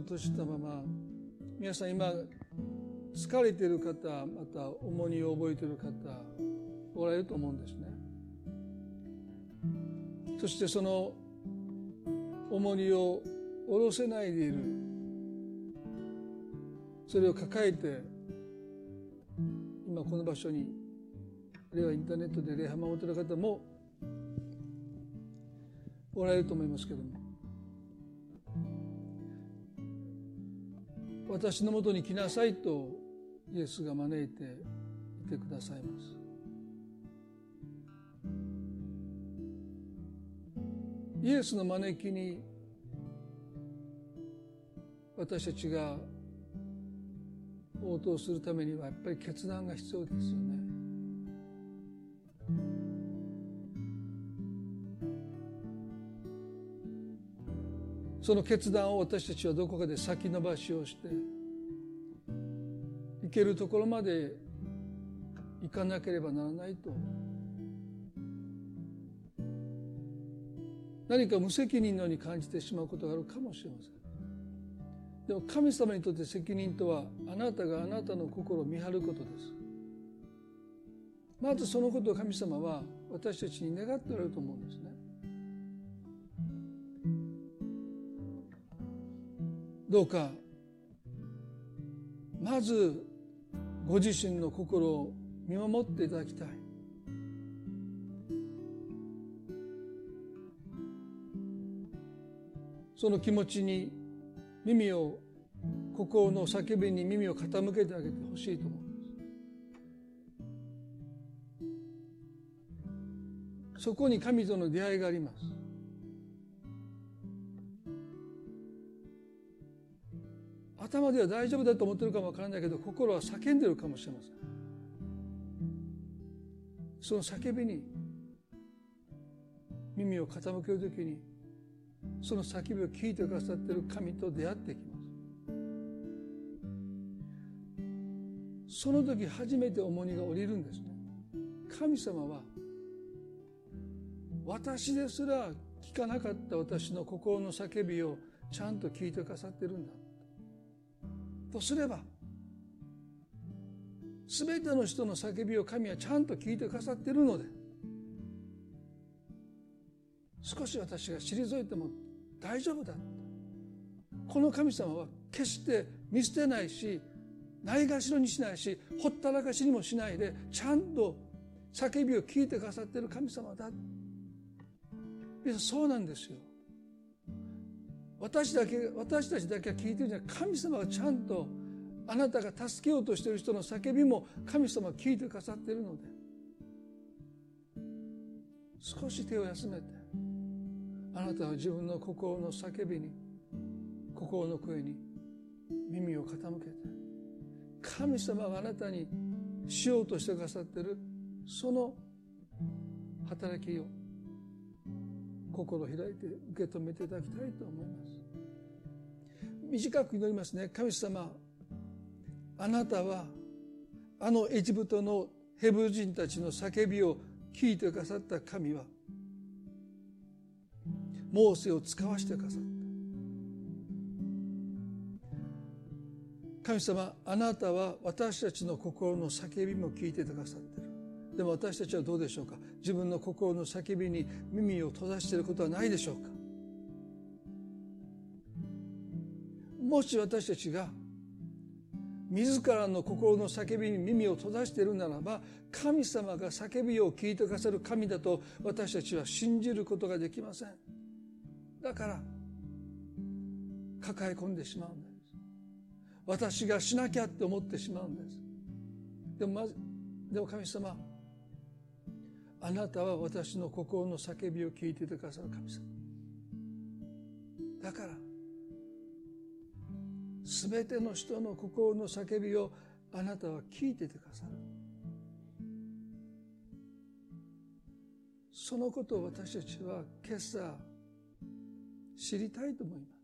Speaker 1: ぞ目を閉じたまま皆さん今疲れてる方また重荷を覚えてる方おられると思うんですね。そしてその重荷を下ろせないでいる。それを抱えて今この場所にあるいはインターネットで礼拝を守ってる方もおられると思いますけども私のもとに来なさいとイエスが招いていてくださいます。イエスの招きに私たちが応答するためにはやっぱり決断が必要ですよね。その決断を私たちはどこかで先延ばしをして行けるところまで行かなければならないと。何か無責任のように感じてしまうことがあるかもしれません。でも神様にとって責任とはあなたがあなたの心を見張ることです。まずそのことを神様は私たちに願っておられると思うんですね。どうか。まずご自身の心を見守っていただきたい。その気持ちに耳を心の叫びに耳を傾けてあげてほしいと思うます。そこに神との出会いがあります。頭では大丈夫だと思ってるかもわからないけど心は叫んでるかもしれません。その叫びに耳を傾けるときにその叫びを聞いてくださってる神と出会っていきます。その時初めて重荷が降りるんですね。神様は私ですら聞かなかった私の心の叫びをちゃんと聞いてくださってるんだ。とすれば全ての人の叫びを神はちゃんと聞いてくださっているので少し私が退いても大丈夫だ。この神様は決して見捨てないしないがしろにしないしほったらかしにもしないでちゃんと叫びを聞いてくださっている神様だ。そうなんですよ。私だけ私たちだけは聞いてるんじゃない。神様がちゃんとあなたが助けようとしてる人の叫びも神様は聞いてくださっているので。少し手を休めてあなたは自分の心の叫びに心の声に耳を傾けて神様があなたにしようとしてくださっているその働きを心を開いて受け止めていただきたいと思います。短く祈りますね。神様あなたはあのエジプトのヘブル人たちの叫びを聞いてくださった神はモーセを使わしてくださった。神様あなたは私たちの心の叫びも聞いてくださってる。でも私たちはどうでしょうか？自分の心の叫びに耳を閉ざしていることはないでしょうか？もし私たちが自らの心の叫びに耳を閉ざしているならば神様が叫びを聞いてくださる神だと私たちは信じることができません。だから抱え込んでしまうんです。私がしなきゃって思ってしまうんです。でもまずでも神様あなたは私の心の叫びを聞いててくださる神様。だから全ての人の心の叫びをあなたは聞いててくださる。そのことを私たちは今朝知りたいと思います。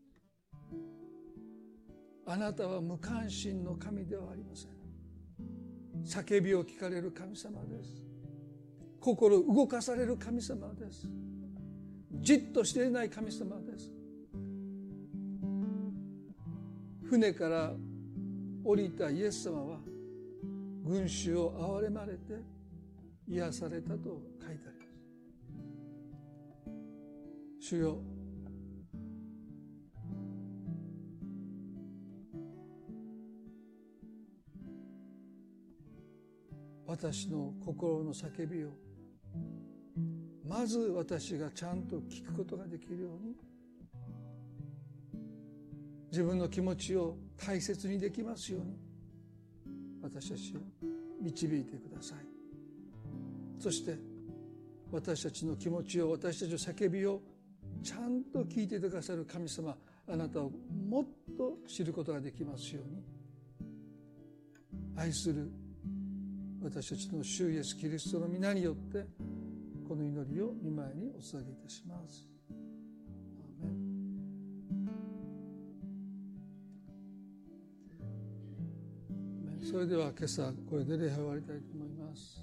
Speaker 1: あなたは無関心の神ではありません。叫びを聞かれる神様です。心動かされる神様です。じっとしていない神様です。船から降りたイエス様は群衆を憐れまれて癒されたと書いてあります。主よ私の心の叫びをまず私がちゃんと聞くことができるように自分の気持ちを大切にできますように。私たちを導いてください。そして私たちの気持ちを私たちの叫びをちゃんと聞いてくださる神様あなたをもっと知ることができますように。愛する私たちの主イエス・キリストの皆によってこの祈りを見舞いにお捧げいたします。それでは今朝これで礼拝終わりたいと思います。